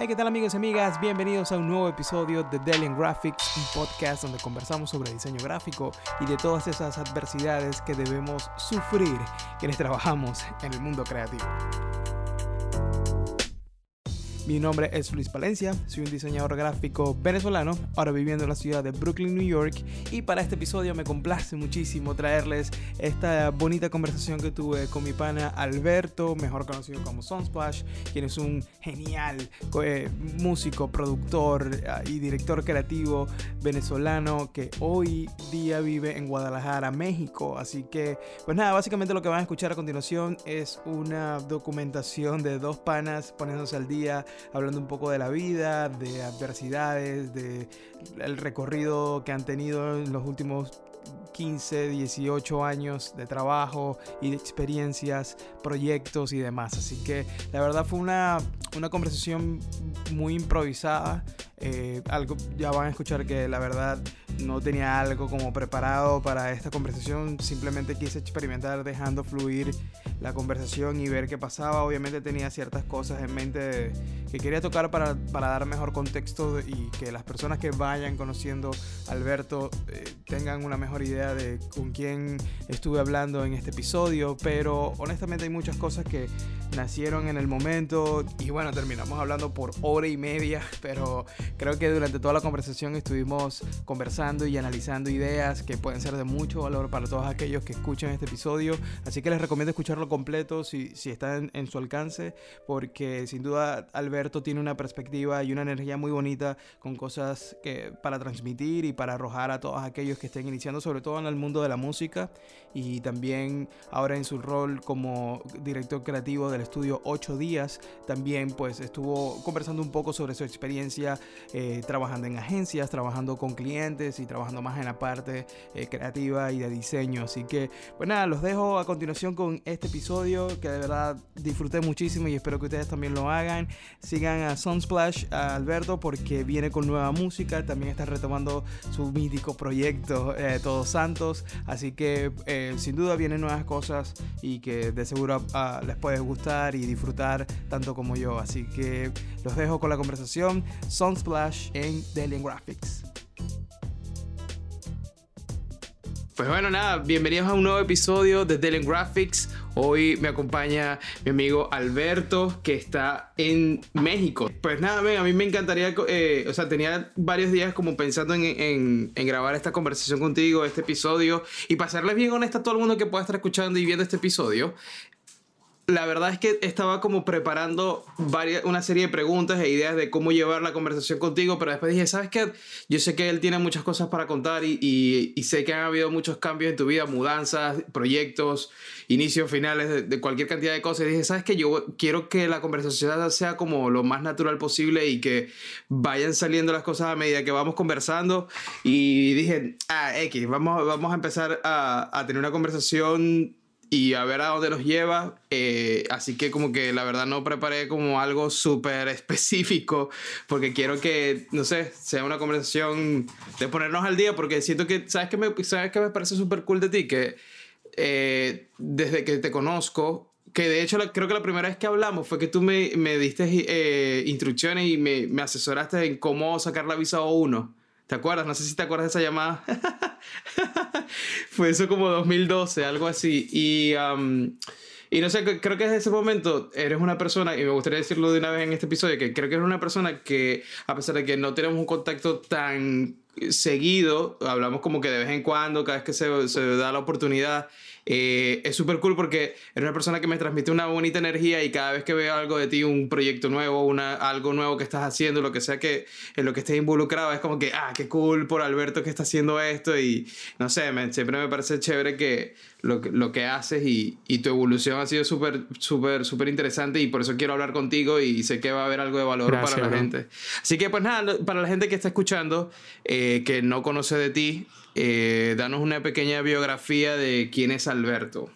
Hey, ¿qué tal amigos y amigas? Bienvenidos a un nuevo episodio de Delian Graphics, un podcast donde conversamos sobre diseño gráfico y de todas esas adversidades que debemos sufrir quienes trabajamos en el mundo creativo. Mi nombre es Luis Palencia, soy un diseñador gráfico venezolano, ahora viviendo en la ciudad de Brooklyn, New York, y para este episodio me complace muchísimo traerles esta bonita conversación que tuve con mi pana Alberto, mejor conocido como Sunsplash, quien es un genial eh, músico, productor ah, y director creativo venezolano que hoy día vive en Guadalajara, México. Así que, pues nada, básicamente lo que van a escuchar a continuación es una documentación de dos panas poniéndose al día hablando un poco de la vida, de adversidades, de el recorrido que han tenido en los últimos 15, 18 años de trabajo y de experiencias, proyectos y demás. Así que la verdad fue una, una conversación muy improvisada. Eh, algo, ya van a escuchar que la verdad no tenía algo como preparado para esta conversación. Simplemente quise experimentar dejando fluir la conversación y ver qué pasaba. Obviamente tenía ciertas cosas en mente que quería tocar para, para dar mejor contexto y que las personas que vayan conociendo a Alberto eh, tengan una mejor idea de con quién estuve hablando en este episodio. Pero honestamente hay muchas cosas que nacieron en el momento y bueno, terminamos hablando por hora y media, pero creo que durante toda la conversación estuvimos conversando y analizando ideas que pueden ser de mucho valor para todos aquellos que escuchan este episodio. Así que les recomiendo escucharlo completo si, si está en, su alcance, porque sin duda Alberto tiene una perspectiva y una energía muy bonita con cosas que, para transmitir y para arrojar a todos aquellos que estén iniciando, sobre todo el mundo de la música y también ahora en su rol como director creativo del estudio 8 días, también pues estuvo conversando un poco sobre su experiencia eh, trabajando en agencias, trabajando con clientes y trabajando más en la parte eh, creativa y de diseño. Así que, pues nada, los dejo a continuación con este episodio que de verdad disfruté muchísimo y espero que ustedes también lo hagan. Sigan a Sunsplash, a Alberto, porque viene con nueva música. También está retomando su mítico proyecto eh, Todos Así que eh, sin duda vienen nuevas cosas y que de seguro uh, les puede gustar y disfrutar tanto como yo. Así que los dejo con la conversación Sunsplash en Delian Graphics. Pues bueno, nada, bienvenidos a un nuevo episodio de Delian Graphics. Hoy me acompaña mi amigo Alberto, que está en México. Pues nada, a mí me encantaría, eh, o sea, tenía varios días como pensando en, en, grabar esta conversación contigo, este episodio, y pasarles bien honesta a todo el mundo que pueda estar escuchando y viendo este episodio la verdad es que estaba como preparando varias, una serie de preguntas e ideas de cómo llevar la conversación contigo, pero después dije, ¿sabes qué? Yo sé que él tiene muchas cosas para contar y, sé que han habido muchos cambios en tu vida, mudanzas, proyectos, inicios, finales, de, cualquier cantidad de cosas. Y dije, ¿sabes qué? Yo quiero que la conversación sea como lo más natural posible y que vayan saliendo las cosas a medida que vamos conversando. Y dije, ah, X, vamos, vamos a empezar a tener una conversación y a ver a dónde nos lleva. Eh, así que como que la verdad no preparé como algo súper específico porque quiero que, no sé, sea una conversación de ponernos al día porque siento que, ¿sabes qué me, sabes que me parece súper cool de ti? Que eh, desde que te conozco, que de hecho creo que la primera vez que hablamos fue que tú me, me diste eh, instrucciones y me, me, asesoraste en cómo sacar la visa O1. ¿Te acuerdas? No sé si te acuerdas de esa llamada. Fue eso como 2012, algo así. Y, y no sé, creo que desde ese momento eres una persona, y me gustaría decirlo de una vez en este episodio, que creo que eres una persona que, a pesar de que no tenemos un contacto tan seguido, hablamos como que de vez en cuando, cada vez que se, se da la oportunidad, eh, es súper cool porque eres una persona que me transmite una bonita energía y cada vez que veo algo de ti, un proyecto nuevo, una, algo nuevo que estás haciendo, lo que sea que en lo que estés involucrado, es como que, ah, qué cool por Alberto que está haciendo esto y no sé, siempre me parece chévere que lo, lo que haces y, y, tu evolución ha sido súper, súper, súper interesante y por eso quiero hablar contigo y sé que va a haber algo de valor para la gente. Así que pues nada, para la gente que está escuchando, eh, que no conoce de ti, eh, danos una pequeña biografía de quién es Alberto.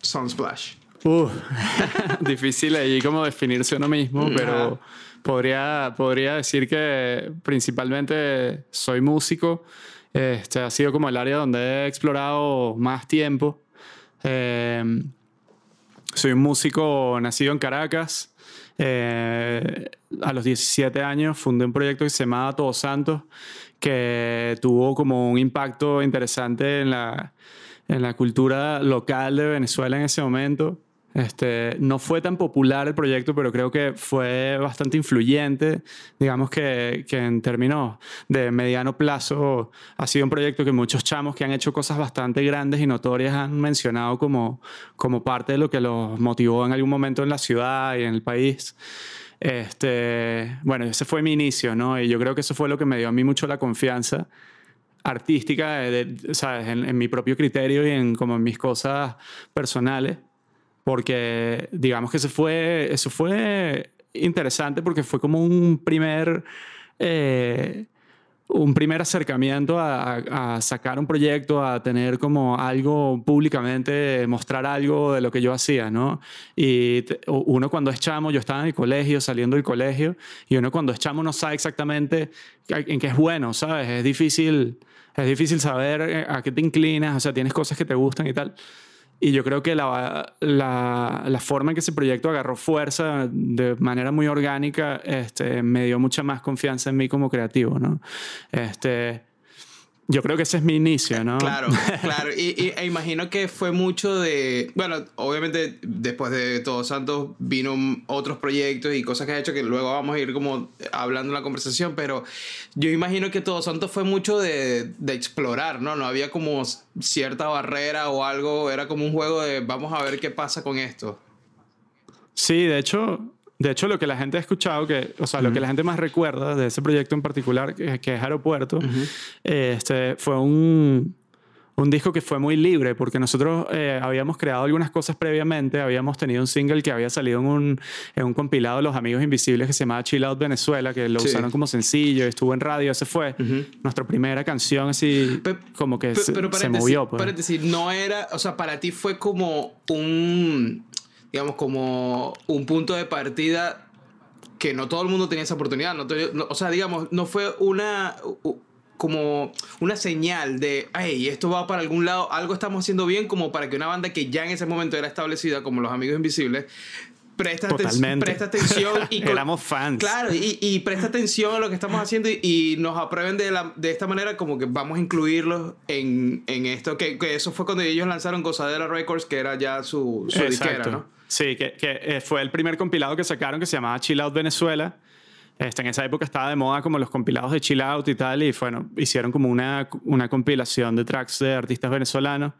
Sunsplash. Uh, difícil ahí como definirse uno mismo, pero podría, podría decir que principalmente soy músico. Este ha sido como el área donde he explorado más tiempo. Eh, soy un músico nacido en Caracas. Eh, a los 17 años fundé un proyecto que se llamaba Todos Santos, que tuvo como un impacto interesante en la, en la cultura local de Venezuela en ese momento. Este, no fue tan popular el proyecto, pero creo que fue bastante influyente. Digamos que, que, en términos de mediano plazo ha sido un proyecto que muchos chamos que han hecho cosas bastante grandes y notorias han mencionado como, como parte de lo que los motivó en algún momento en la ciudad y en el país. Este, bueno, ese fue mi inicio, ¿no? Y yo creo que eso fue lo que me dio a mí mucho la confianza artística, de, ¿sabes? En, en mi propio criterio y en como en mis cosas personales porque digamos que eso fue, eso fue interesante porque fue como un primer, eh, un primer acercamiento a, sacar un proyecto, a tener como algo públicamente, mostrar algo de lo que yo hacía, ¿no? Y uno cuando es chamo, yo estaba en el colegio, saliendo del colegio, y uno cuando es chamo no sabe exactamente en qué es bueno, ¿sabes? Es difícil, es difícil saber eh, a qué te inclinas, o sea, tienes cosas que te gustan y tal. Y yo creo que la, la, forma en que ese proyecto agarró fuerza de manera muy orgánica este, me dio mucha más confianza en mí como creativo, ¿no? Este, yo creo que ese es mi inicio, ¿no? Claro, claro. Y, e imagino que fue mucho de. Bueno, obviamente después de Todos Santos vino otros proyectos y cosas que ha hecho que luego vamos a ir como hablando en la conversación, pero yo imagino que Todos Santos fue mucho de, de explorar, ¿no? No había como cierta barrera o algo, era como un juego de vamos a ver qué pasa con esto. Sí, de hecho, de hecho, lo que la gente ha escuchado, que, o sea, lo que la gente más recuerda de ese proyecto en particular, que, es Aeropuerto, este, fue un, un, disco que fue muy libre, porque nosotros eh, habíamos creado algunas cosas previamente, habíamos tenido un single que había salido en un, en un compilado de Los Amigos Invisibles que se llamaba Chill Out Venezuela, que lo usaron como sencillo, estuvo en radio, ese fue nuestra primera canción así, como que se, se, movió. Pues. decir, no era, o sea, para ti fue como un digamos, como un punto de partida que no todo el mundo tenía esa oportunidad. No, o sea, digamos, no fue una como una señal de, hey, esto va para algún lado, algo estamos haciendo bien, como para que una banda que ya en ese momento era establecida, como Los Amigos Invisibles, presta, presta atención y éramos fans. Claro, y, y, presta atención a lo que estamos haciendo y, nos aprueben de, la, de esta manera como que vamos a incluirlos en, en esto, que, que, eso fue cuando ellos lanzaron Gozadera Records, que era ya su, su disquera, ¿no? Sí, que, que, eh, fue el primer compilado que sacaron que se llamaba Chill Out Venezuela. Este, en esa época estaba de moda como los compilados de Chill Out y tal, y bueno, hicieron como una, una compilación de tracks de artistas venezolanos,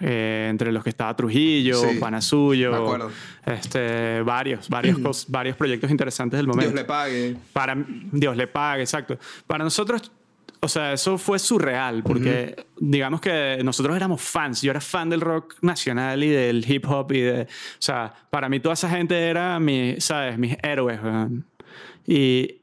eh, entre los que estaba Trujillo, sí, Panasuyo, este, varios, varios, varios proyectos interesantes del momento. Dios le pague. Para, Dios le pague, exacto. Para nosotros o sea, eso fue surreal, porque digamos que nosotros éramos fans. Yo era fan del rock nacional y del hip hop y de... O sea, para mí toda esa gente era mi, ¿sabes? Mis héroes. Y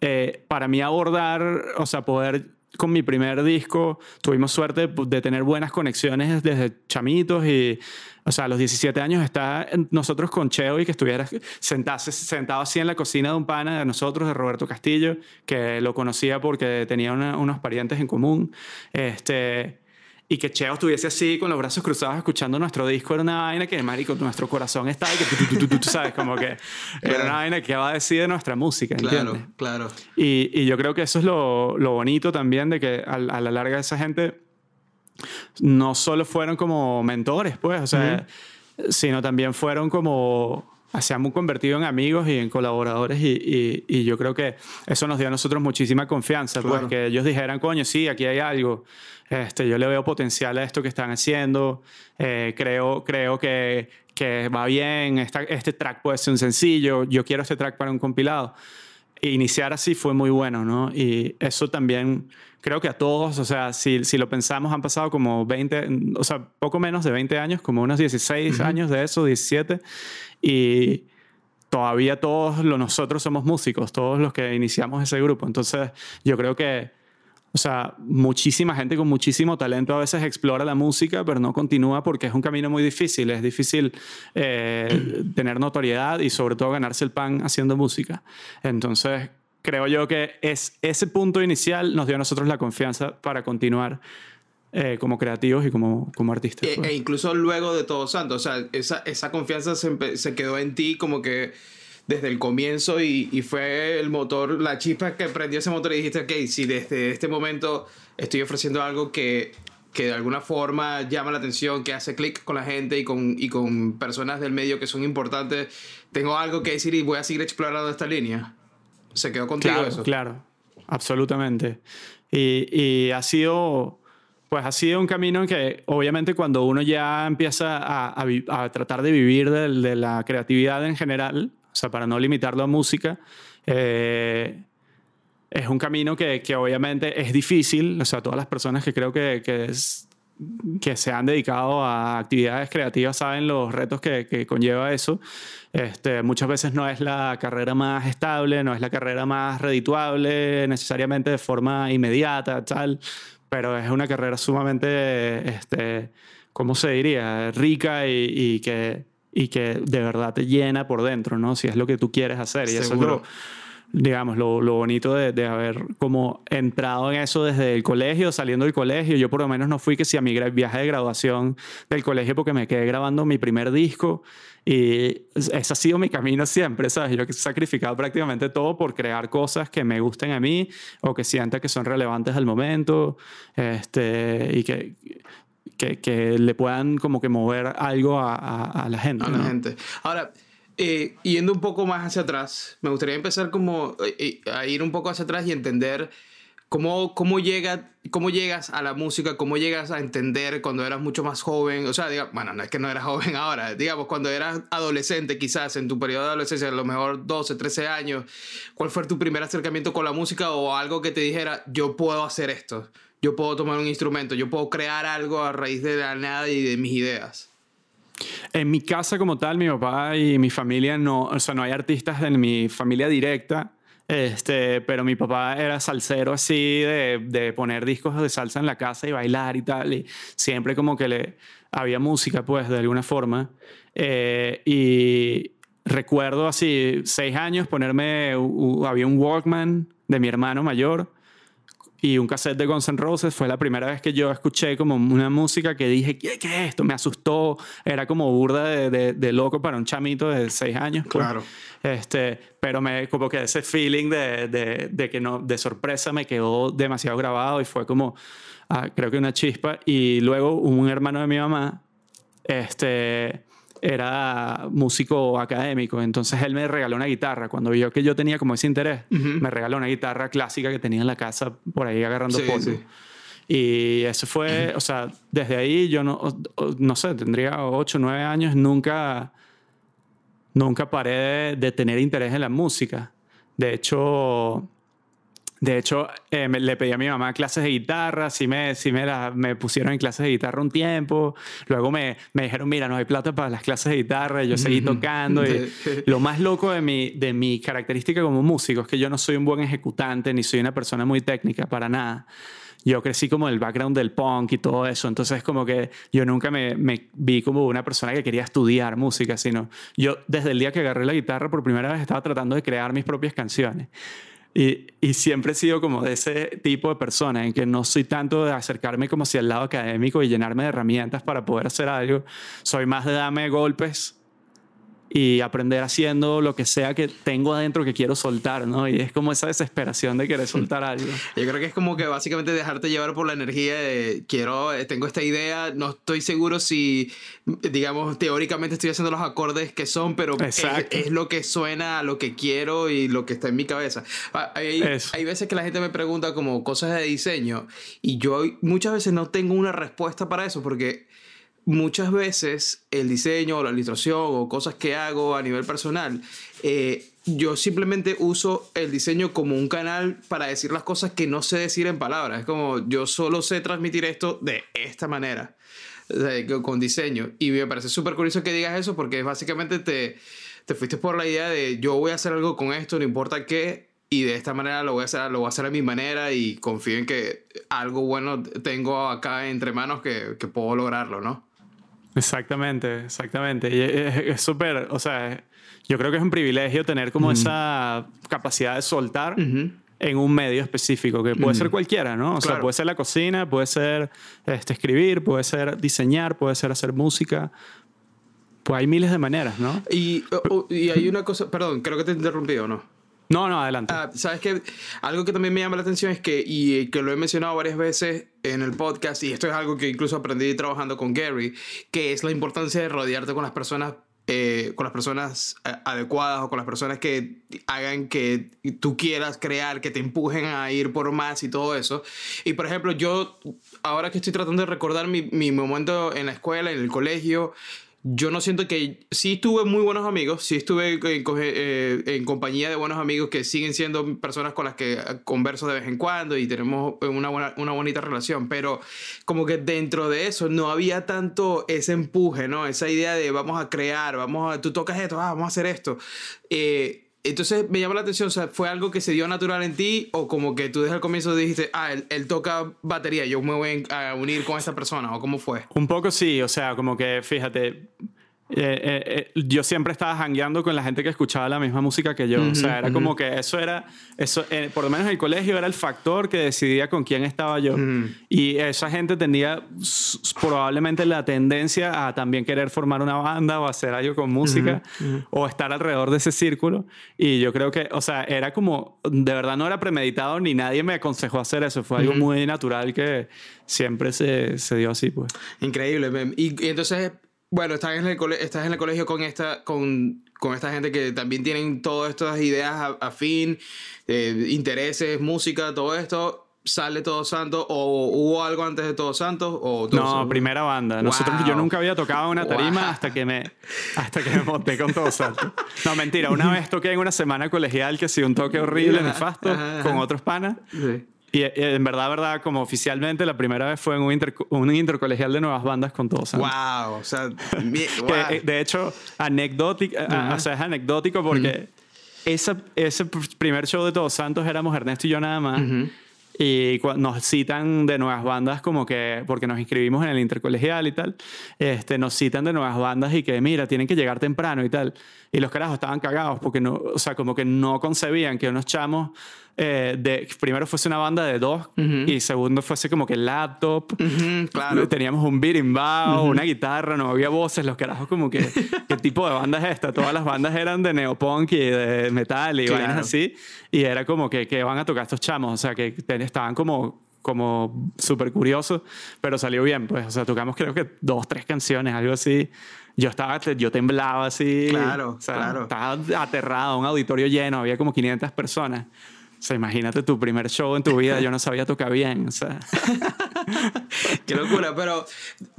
eh, para mí abordar, o sea, poder con mi primer disco tuvimos suerte de tener buenas conexiones desde chamitos y, o sea, a los 17 años está nosotros con Cheo y que estuviera sentado, sentado así en la cocina de un pana de nosotros, de Roberto Castillo, que lo conocía porque tenía unos parientes en común. Este, y que Cheo estuviese así con los brazos cruzados escuchando nuestro disco era una vaina que, marico, nuestro corazón está y que tú, tú, tú, sabes, como que era una vaina que va a decir de nuestra música, ¿entiendes? Claro, claro. Y, y yo creo que eso es lo, lo bonito también de que a, a, la larga esa gente no solo fueron como mentores, pues, o sea, sino también fueron como se han convertido en amigos y en colaboradores y, y, yo creo que eso nos dio a nosotros muchísima confianza, pues que ellos dijeran, coño, sí, aquí hay algo, este, yo le veo potencial a esto que están haciendo, eh, creo, creo que, que va bien, Esta, este track puede ser un sencillo, yo quiero este track para un compilado. E iniciar así fue muy bueno, ¿no? Y eso también creo que a todos, o sea, si, si lo pensamos, han pasado como 20, o sea, poco menos de 20 años, como unos 16 años de eso, 17, y todavía todos los, nosotros somos músicos, todos los que iniciamos ese grupo. Entonces, yo creo que, o sea, muchísima gente con muchísimo talento a veces explora la música, pero no continúa porque es un camino muy difícil. Es difícil eh, tener notoriedad y sobre todo ganarse el pan haciendo música. Entonces, creo yo que es ese punto inicial nos dio a nosotros la confianza para continuar eh, como creativos y como, como artistas. E, pues. e incluso luego de Todo Santo, o sea, esa, esa confianza se, se, quedó en ti como que desde el comienzo y, y, fue el motor, la chispa que prendió ese motor y dijiste, ok, si desde este momento estoy ofreciendo algo que, que de alguna forma llama la atención, que hace clic con la gente y con, y con personas del medio que son importantes, tengo algo que decir y voy a seguir explorando esta línea. Se quedó contigo claro, eso. Claro, absolutamente. Y, y ha sido pues ha sido un camino que obviamente cuando uno ya empieza a, tratar de vivir de, la creatividad en general, o sea, para no limitarlo a música, eh, es un camino que, que, obviamente es difícil, o sea, todas las personas que creo que, que, se han dedicado a actividades creativas saben los retos que, que conlleva eso. Este, muchas veces no es la carrera más estable, no es la carrera más redituable necesariamente de forma inmediata, tal pero es una carrera sumamente, este, ¿cómo se diría? Rica y, y, que, y que de verdad te llena por dentro, ¿no? Si es lo que tú quieres hacer. Y Seguro. eso es lo, digamos, lo, lo bonito de, de, haber como entrado en eso desde el colegio, saliendo del colegio. Yo por lo menos no fui que si a mi viaje de graduación del colegio porque me quedé grabando mi primer disco y ese ha sido mi camino siempre, ¿sabes? Yo he sacrificado prácticamente todo por crear cosas que me gusten a mí o que sienta que son relevantes al momento este, y que, que, que le puedan como que mover algo a, a, a la gente. A la ¿no? gente. Ahora, eh, yendo un poco más hacia atrás, me gustaría empezar como eh, a ir un poco hacia atrás y entender cómo, cómo, llega, cómo llegas a la música, cómo llegas a entender cuando eras mucho más joven, o sea, diga, bueno, no es que no eras joven ahora, digamos, cuando eras adolescente quizás, en tu periodo de adolescencia, a lo mejor 12, 13 años, ¿cuál fue tu primer acercamiento con la música o algo que te dijera, yo puedo hacer esto, yo puedo tomar un instrumento, yo puedo crear algo a raíz de la nada y de mis ideas? En mi casa como tal, mi papá y mi familia no, o sea, no hay artistas en mi familia directa, este, pero mi papá era salsero así de, de, poner discos de salsa en la casa y bailar y tal, y siempre como que le había música pues de alguna forma. Eh, y recuerdo así, seis años, ponerme, había un Walkman de mi hermano mayor y un cassette de Guns N' Roses. Fue la primera vez que yo escuché como una música que dije, ¿qué, qué es esto? Me asustó. Era como burda de, de, de loco para un chamito de seis años. Pues. Claro. Este, pero me, como que ese feeling de, de, de, que no, de sorpresa me quedó demasiado grabado y fue como, ah, creo que una chispa. Y luego un hermano de mi mamá, este era músico académico, entonces él me regaló una guitarra. Cuando vio que yo tenía como ese interés, uh -huh. me regaló una guitarra clásica que tenía en la casa por ahí agarrando sí, polvo. Sí. Y eso fue, o sea, desde ahí yo no, no sé, tendría 8, 9 años, nunca, nunca paré de, de tener interés en la música. De hecho, de hecho, eh, me, le pedí a mi mamá clases de guitarra, sí me, sí me, la, me pusieron en clases de guitarra un tiempo, luego me, me dijeron, mira, no hay plata para las clases de guitarra, y yo seguí tocando. Y lo más loco de mi, de mi característica como músico es que yo no soy un buen ejecutante, ni soy una persona muy técnica, para nada. Yo crecí como el background del punk y todo eso, entonces como que yo nunca me, me vi como una persona que quería estudiar música, sino yo desde el día que agarré la guitarra por primera vez estaba tratando de crear mis propias canciones. Y, siempre he sido como de ese tipo de persona en que no soy tanto de acercarme como hacia el lado académico y llenarme de herramientas para poder hacer algo. Soy más de darme golpes y aprender haciendo lo que sea que tengo adentro que quiero soltar, ¿no? Y es como esa desesperación de querer soltar algo. Yo creo que es como que básicamente dejarte llevar por la energía de quiero, eh, tengo esta idea, no estoy seguro si, digamos, teóricamente estoy haciendo los acordes que son, pero es, es, lo que suena a lo que quiero y lo que está en mi cabeza. Ah, Hay, hay veces que la gente me pregunta como cosas de diseño y yo muchas veces no tengo una respuesta para eso porque muchas veces el diseño o la ilustración o cosas que hago a nivel personal, eh, yo simplemente uso el diseño como un canal para decir las cosas que no sé decir en palabras. Es como yo solo sé transmitir esto de esta manera, con diseño. Y me parece súper curioso que digas eso porque básicamente te, te fuiste por la idea de yo voy a hacer algo con esto, no importa qué, y de esta manera lo voy a hacer, lo voy a, hacer a mi manera y confío en que algo bueno tengo acá entre manos que, que puedo lograrlo, ¿no? Exactamente, exactamente. Y es súper, o sea, yo creo que es un privilegio tener como uh -huh. esa capacidad de soltar. Uh -huh. en un medio específico, que puede ser cualquiera, ¿no? O sea, puede ser la cocina, puede ser este, escribir, puede ser diseñar, puede ser hacer música. Pues hay miles de maneras, ¿no? Y, y hay una cosa, perdón, creo que te he interrumpido, ¿no? No, no, adelante. Ah, Sabes que algo que también me llama la atención es que, y que lo he mencionado varias veces en el podcast, y esto es algo que incluso aprendí trabajando con Gary, que es la importancia de rodearte con las personas. eh, con las personas eh, adecuadas o con las personas que hagan que tú quieras crear, que te empujen a ir por más y todo eso. Y por ejemplo, yo, ahora que estoy tratando de recordar mi, mi momento en la escuela, en el colegio, yo no siento que sí tuve muy buenos amigos, sí estuve en, eh, en compañía de buenos amigos que siguen siendo personas con las que eh, converso de vez en cuando y tenemos una, buena, una bonita relación, pero como que dentro de eso no había tanto ese empuje, ¿no? Esa idea de vamos a crear, vamos a, tú tocas esto, ah, vamos a hacer esto. Eh, entonces me llama la atención, o sea, ¿fue algo que se dio natural en ti o como que tú desde el comienzo dijiste, ah, él, él toca batería, yo me voy a unir con esta persona o cómo fue? Un poco sí, o sea, como que fíjate, eh, eh, eh, yo siempre estaba jangueando con la gente que escuchaba la misma música que yo. o sea, era como que eso era, eso, eh, por lo menos el colegio era el factor que decidía con quién estaba yo. Y esa gente tenía probablemente la tendencia a también querer formar una banda o hacer algo con música o estar alrededor de ese círculo. Y yo creo que, o sea, era como, de verdad no era premeditado ni nadie me aconsejó hacer eso. Fue algo muy natural que siempre se, se dio así, pues. Increíble. Y, y entonces, bueno, estás en el, cole- estás en el colegio con esta, con, con esta gente que también tienen todas estas ideas a- afín, eh, intereses, música, todo esto. ¿Sale Todos Santos? ¿O hubo algo antes de Todos Santos? O Todos No, Santos? primera banda. Nosotros, Wow. Yo nunca había tocado una tarima Wow. hasta, que me, hasta que me monté con todo salto. No, mentira. Una vez toqué en una semana colegial que sí, un toque horrible, nefasto, ajá, con otros panas. Sí. Y eh, en verdad, verdad, como oficialmente, la primera vez fue en un, inter- un intercolegial de nuevas bandas con todos santos. Wow, o sea, mi- Que, wow. eh, de hecho, anecdótico, eh, Ajá. o sea, es anecdótico porque esa- ese pr- primer show de Todos Santos éramos Ernesto y yo nada más. Y nos citan de nuevas bandas como que, porque nos inscribimos en el intercolegial y tal, este, nos citan de nuevas bandas y que, mira, tienen que llegar temprano y tal. Y los carajos estaban cagados porque no, o sea, como que no concebían que unos chamos, eh, de, primero fuese una banda de dos y segundo fuese como que laptop. Ujú, claro. Teníamos un birimbao, una guitarra, no había voces, los carajos como que, ¿qué tipo de banda es esta? Todas las bandas eran de neopunk y de metal y Claro. vainas así. Y era como que, que van a tocar estos chamos, o sea, que estaban como como súper curiosos, pero salió bien, pues, o sea, tocamos creo que dos, tres canciones, algo así. Yo estaba, yo temblaba así. Claro, o sea, claro. Estaba aterrado, un auditorio lleno, había como 500 personas. O sea, imagínate tu primer show en tu vida, yo no sabía tocar bien, o sea. Qué locura, pero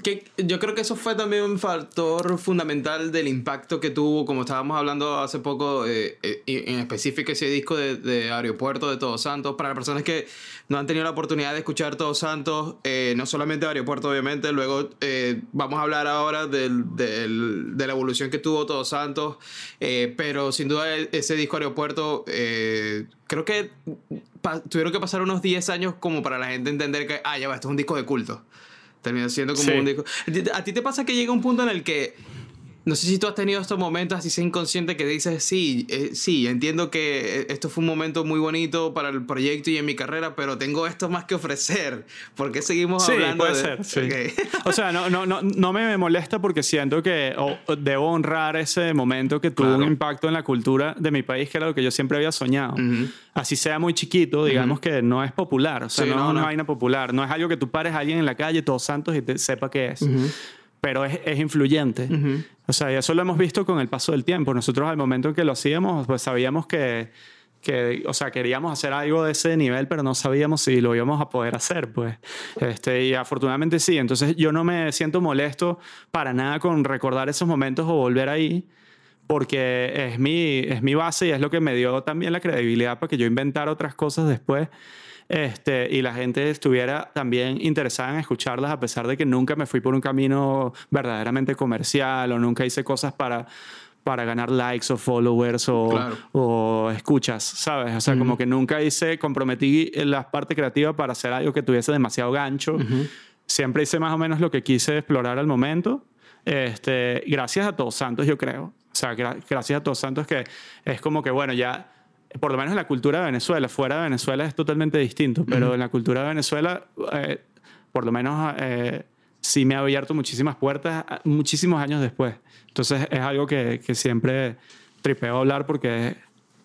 que, yo creo que eso fue también un factor fundamental del impacto que tuvo, como estábamos hablando hace poco, eh, eh, en específico ese disco de, de Aeropuerto de Todos Santos. Para las personas que no han tenido la oportunidad de escuchar Todos Santos, eh, no solamente Aeropuerto, obviamente, luego eh, vamos a hablar ahora del, del- de la evolución que tuvo Todos Santos, eh, pero sin duda e- ese disco Aeropuerto, eh, creo que tuvieron que pasar unos 10 años como para la gente entender que, ah, ya va, esto es un disco de culto. Termina siendo como Sí. un disco. ¿A ti- ¿A ti te pasa que llega un punto en el que, no sé si tú has tenido estos momentos así sea inconsciente que dices, sí, eh, sí, entiendo que eh, esto fue un momento muy bonito para el proyecto y en mi carrera, pero tengo esto más que ofrecer. ¿Por qué seguimos Sí, hablando puede de ser, sí. Ok. O sea, no, no, no, no me molesta porque siento que o- debo honrar ese momento que tuvo Claro. un impacto en la cultura de mi país, que era lo que yo siempre había soñado. Así sea muy chiquito, digamos que no es popular. O sea, Sí, no, no, es una vaina popular. No es algo que tú pares a alguien en la calle, todos santos, y te sepa qué es. Pero es, es influyente. O sea, eso lo hemos visto con el paso del tiempo. Nosotros al momento en que lo hacíamos, pues sabíamos que, que, o sea, queríamos hacer algo de ese nivel, pero no sabíamos si lo íbamos a poder hacer, pues. Este, y afortunadamente sí. Entonces yo no me siento molesto para nada con recordar esos momentos o volver ahí, porque es mi, es mi base y es lo que me dio también la credibilidad para que yo inventara otras cosas después. Este, y la gente estuviera también interesada en escucharlas a pesar de que nunca me fui por un camino verdaderamente comercial o nunca hice cosas para, para ganar likes o followers o, Claro. o escuchas, ¿sabes? O sea, como que nunca hice, comprometí la parte creativa para hacer algo que tuviese demasiado gancho. Siempre hice más o menos lo que quise explorar al momento. Este, gracias a Todos Santos, yo creo. O sea, gra- gracias a Todos Santos que es como que, bueno, ya por lo menos en la cultura de Venezuela, fuera de Venezuela es totalmente distinto, pero en la cultura de Venezuela, eh, por lo menos eh, sí me ha abierto muchísimas puertas muchísimos años después. Entonces es algo que, que siempre tripeo hablar porque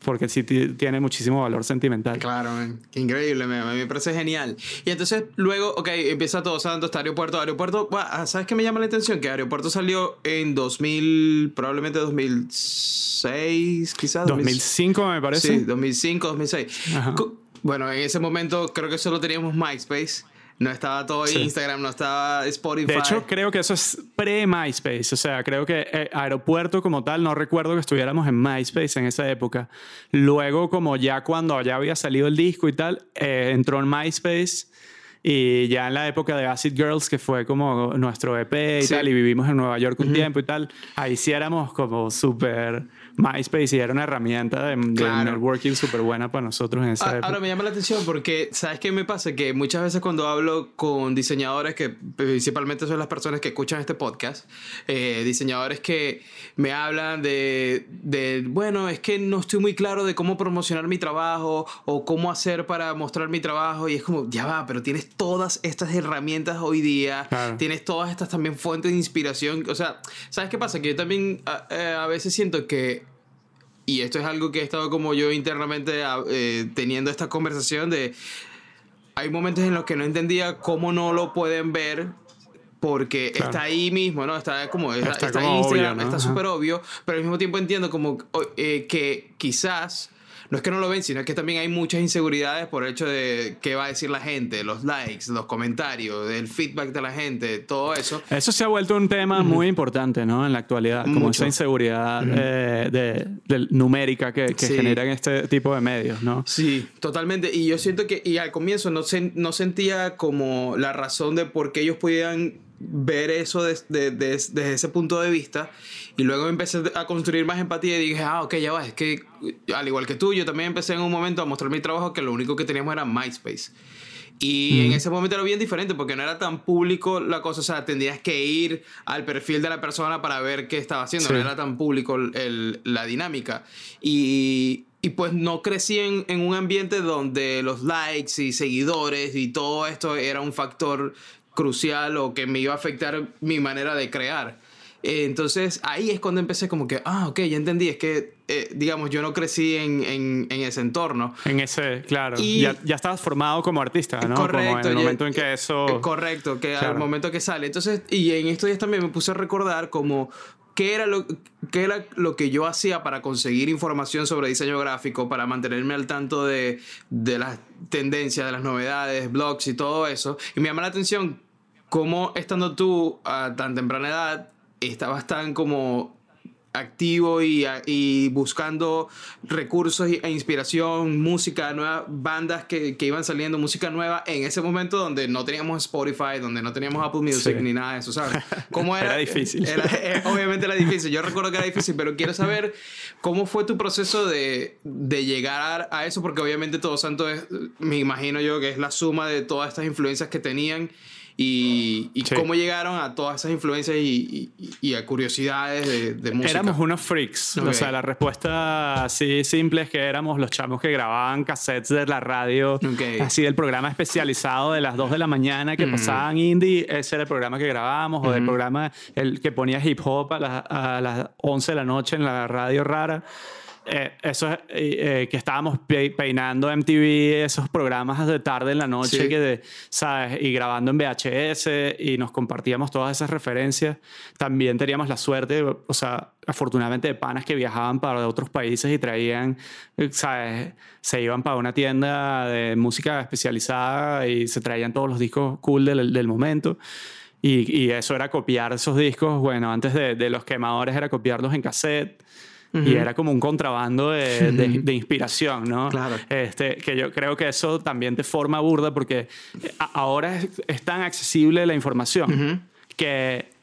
porque sí tiene muchísimo valor sentimental. Claro, qué increíble, me, me parece genial. Y entonces luego, ok, empieza todo Santo, está Aeropuerto, Aeropuerto, ah, ¿sabes qué me llama la atención? Que Aeropuerto salió en 2000, probablemente 2006, quizás. 2005 me parece. Sí, 2005, 2006. Bueno, en ese momento creo que solo teníamos MySpace. No estaba todo Instagram, no estaba Spotify. De hecho, creo que eso es pre-MySpace. O sea, creo que eh, Aeropuerto como tal, no recuerdo que estuviéramos en MySpace en esa época. Luego, como ya cuando ya había salido el disco y tal, eh, entró en MySpace. Y ya en la época de Acid Girls, que fue como nuestro EP y tal, y vivimos en Nueva York un tiempo y tal, ahí sí éramos como súper MySpace y era una herramienta de, networking súper buena para nosotros en esa época. Ahora me llama la atención porque, ¿sabes qué me pasa? Que muchas veces cuando hablo con diseñadores, que principalmente son las personas que escuchan este podcast, eh, diseñadores que me hablan de, de, bueno, es que no estoy muy claro de cómo promocionar mi trabajo o cómo hacer para mostrar mi trabajo y es como, ya va, pero tienes todas estas herramientas hoy día, tienes todas estas también fuentes de inspiración, o sea, ¿sabes qué pasa? Que yo también a, eh, a veces siento que y esto es algo que he estado como yo internamente ah, eh, teniendo esta conversación de... Hay momentos en los que no entendía cómo no lo pueden ver porque está ahí mismo, ¿no? Está como está, está, en Instagram, está súper obvio, pero al mismo tiempo entiendo como eh, que quizás no es que no lo ven, sino que también hay muchas inseguridades por el hecho de qué va a decir la gente, los likes, los comentarios, el feedback de la gente, todo eso. Eso se ha vuelto un tema muy importante, ¿no? En la actualidad, como esa inseguridad eh, de, numérica que, que generan este tipo de medios, ¿no? Sí, totalmente. Y yo siento que, y al comienzo no, no sentía como la razón de por qué ellos podían ver eso desde, desde, ese punto de vista y luego empecé a construir más empatía y dije, ah, ok, ya va, es que al igual que tú, yo también empecé en un momento a mostrar mi trabajo que lo único que teníamos era MySpace. Y en ese momento era bien diferente porque no era tan público la cosa, o sea, tendrías que ir al perfil de la persona para ver qué estaba haciendo, no era tan público el, la dinámica. Y, y pues no crecí en, en, un ambiente donde los likes y seguidores y todo esto era un factor crucial o que me iba a afectar mi manera de crear. Eh, entonces ahí es cuando empecé como que, ah, ok, ya entendí, es que, eh, digamos, yo no crecí en, en, en, ese entorno. En ese, claro. Y ya, ya estabas formado como artista, ¿no? Correcto. Como en el momento en que eso... Eh, correcto, que al momento que sale. Entonces, y en estos días también me puse a recordar como qué era lo, qué era lo que yo hacía para conseguir información sobre diseño gráfico, para mantenerme al tanto de, de las tendencias, de las novedades, blogs y todo eso. Y me llama la atención cómo estando tú a tan temprana edad, estabas tan como activo y, y, buscando recursos e inspiración, música, nuevas bandas que, que, iban saliendo, música nueva en ese momento donde no teníamos Spotify, donde no teníamos Apple Music ni nada de eso, ¿sabes? ¿Cómo era? era difícil. Eh, obviamente era difícil, yo recuerdo que era difícil, pero quiero saber cómo fue tu proceso de, de llegar a eso, porque obviamente Todo Santo es, me imagino yo que es la suma de todas estas influencias que tenían y, y cómo llegaron a todas esas influencias y, y, a curiosidades de, de, música. Éramos unos freaks. O sea, la respuesta así simple es que éramos los chamos que grababan cassettes de la radio, así del programa especializado de las 2 de la mañana que pasaban indie. Ese era el programa que grabábamos, o del programa el que ponía hip hop a, a las 11 de la noche en la radio rara. Eh, eso es eh, que estábamos peinando MTV, esos programas de tarde en la noche, que ¿sabes? Y grabando en VHS y nos compartíamos todas esas referencias. También teníamos la suerte, o sea, afortunadamente de panas que viajaban para otros países y traían, ¿sabes? Se iban para una tienda de música especializada y se traían todos los discos cool del, del momento. Y, y, eso era copiar esos discos, bueno, antes de, de los quemadores era copiarlos en cassette y era como un contrabando de, de, inspiración, ¿no? Claro. Este, que yo creo que eso también te forma burda porque ahora es, tan accesible la información que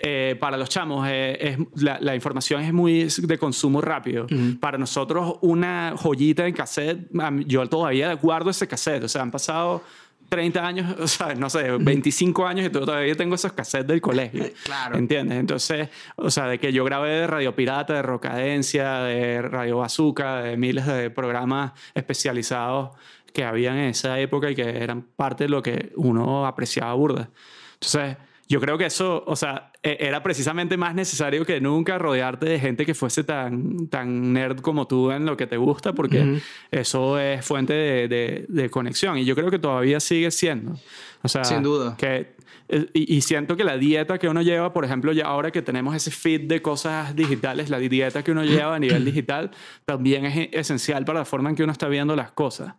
eh, para los chamos eh, es, la, la, información es muy de consumo rápido. Para nosotros una joyita en cassette, yo todavía guardo ese cassette, o sea, han pasado 30 años, o sea, no sé, 25 años y todavía tengo esos cassettes del colegio. Claro. ¿Entiendes? Entonces, o sea, de que yo grabé de Radio Pirata, de Rocadencia, de Radio Bazooka, de miles de programas especializados que habían en esa época y que eran parte de lo que uno apreciaba burda. Entonces, yo creo que eso, o sea, e, era precisamente más necesario que nunca rodearte de gente que fuese tan, tan nerd como tú en lo que te gusta, porque eso es fuente de, de, de, conexión. Y yo creo que todavía sigue siendo. O sea, Sin duda. Que, eh, y, y, siento que la dieta que uno lleva, por ejemplo, ya ahora que tenemos ese feed de cosas digitales, la dieta que uno lleva a nivel digital también es esencial para la forma en que uno está viendo las cosas.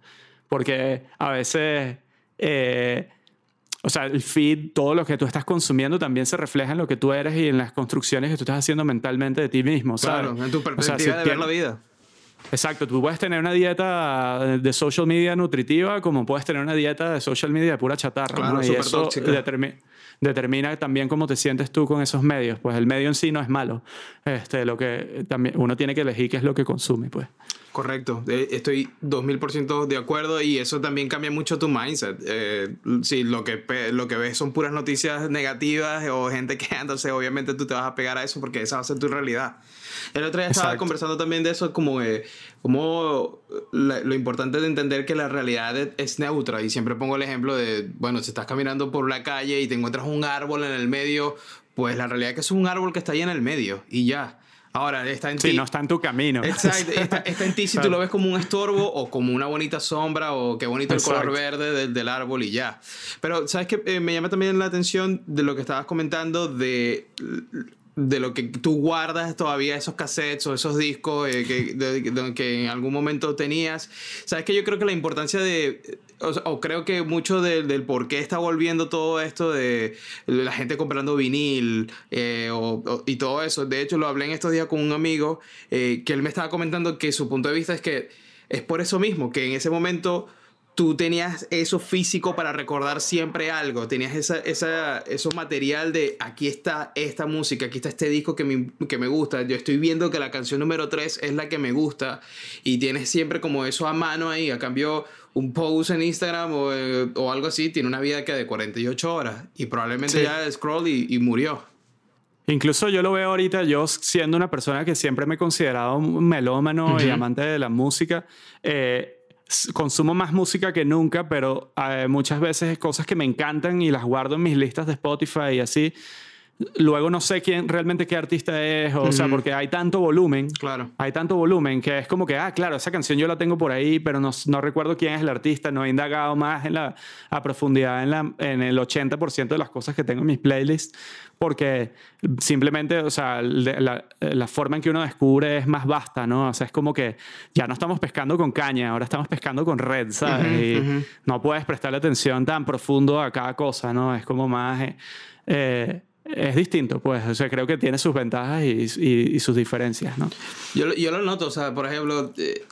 Porque a veces... Eh, o sea, el feed, todo lo que tú estás consumiendo también se refleja en lo que tú eres y en las construcciones que tú estás haciendo mentalmente de ti mismo, ¿sabes? Claro, en tu perspectiva o sea, si de ver la vida. Exacto, tú puedes tener una dieta de social media nutritiva como puedes tener una dieta de social media de pura chatarra. Claro, ¿no? Y eso determina, determina también cómo te sientes tú con esos medios. Pues el medio en sí no es malo. Este, lo que también uno tiene que elegir qué es lo que consume, pues. Correcto, estoy 2000% de acuerdo y eso también cambia mucho tu mindset. Eh, si lo que, lo que ves son puras noticias negativas o gente quejándose, obviamente tú te vas a pegar a eso porque esa va a ser tu realidad. El otro día estaba conversando también de eso, como, eh, como la, lo importante de entender que la realidad es neutra y siempre pongo el ejemplo de, bueno, si estás caminando por la calle y te encuentras un árbol en el medio, pues la realidad es que es un árbol que está ahí en el medio y ya. Ahora, está en sí, ti. no está en tu camino. Exacto, está, está en ti si tú lo ves como un estorbo o como una bonita sombra o qué bonito el color verde del, del, árbol y ya. Pero, ¿sabes qué? Eh, me llama también la atención de lo que estabas comentando de de lo que tú guardas todavía esos cassettes o esos discos eh, que, que en algún momento tenías. Sabes que yo creo que la importancia de, o, creo que mucho de, del por qué está volviendo todo esto de, la gente comprando vinil eh, y todo eso. De hecho, lo hablé en estos días con un amigo eh, que él me estaba comentando que su punto de vista es que es por eso mismo, que en ese momento tú tenías eso físico para recordar siempre algo, tenías esa, esa, eso material de aquí está esta música, aquí está este disco que me, que me gusta, yo estoy viendo que la canción número 3 es la que me gusta y tienes siempre como eso a mano ahí, a cambio un post en Instagram o, eh, o algo así tiene una vida que de 48 horas y probablemente sí. ya scroll y, y murió. Incluso yo lo veo ahorita, yo siendo una persona que siempre me he considerado melómano uh -huh. y amante de la música, eh, consumo más música que nunca, pero eh, muchas veces cosas que me encantan y las guardo en mis listas de Spotify y así. Luego no sé quién realmente qué artista es, o, sea, porque hay tanto volumen. Claro. Hay tanto volumen que es como que, ah, claro, esa canción yo la tengo por ahí, pero no, no recuerdo quién es el artista, no he indagado más en la, a profundidad en, la, en el 80% de las cosas que tengo en mis playlists, porque simplemente, o sea, la, la, forma en que uno descubre es más vasta, ¿no? O sea, es como que ya no estamos pescando con caña, ahora estamos pescando con red, ¿sabes? Uh -huh, y uh -huh. no puedes prestarle atención tan profundo a cada cosa, ¿no? Es como más... Eh, eh, es distinto, pues. O sea, creo que tiene sus ventajas y, y, y sus diferencias, ¿no? Yo, yo, lo noto, o sea, por ejemplo, eh,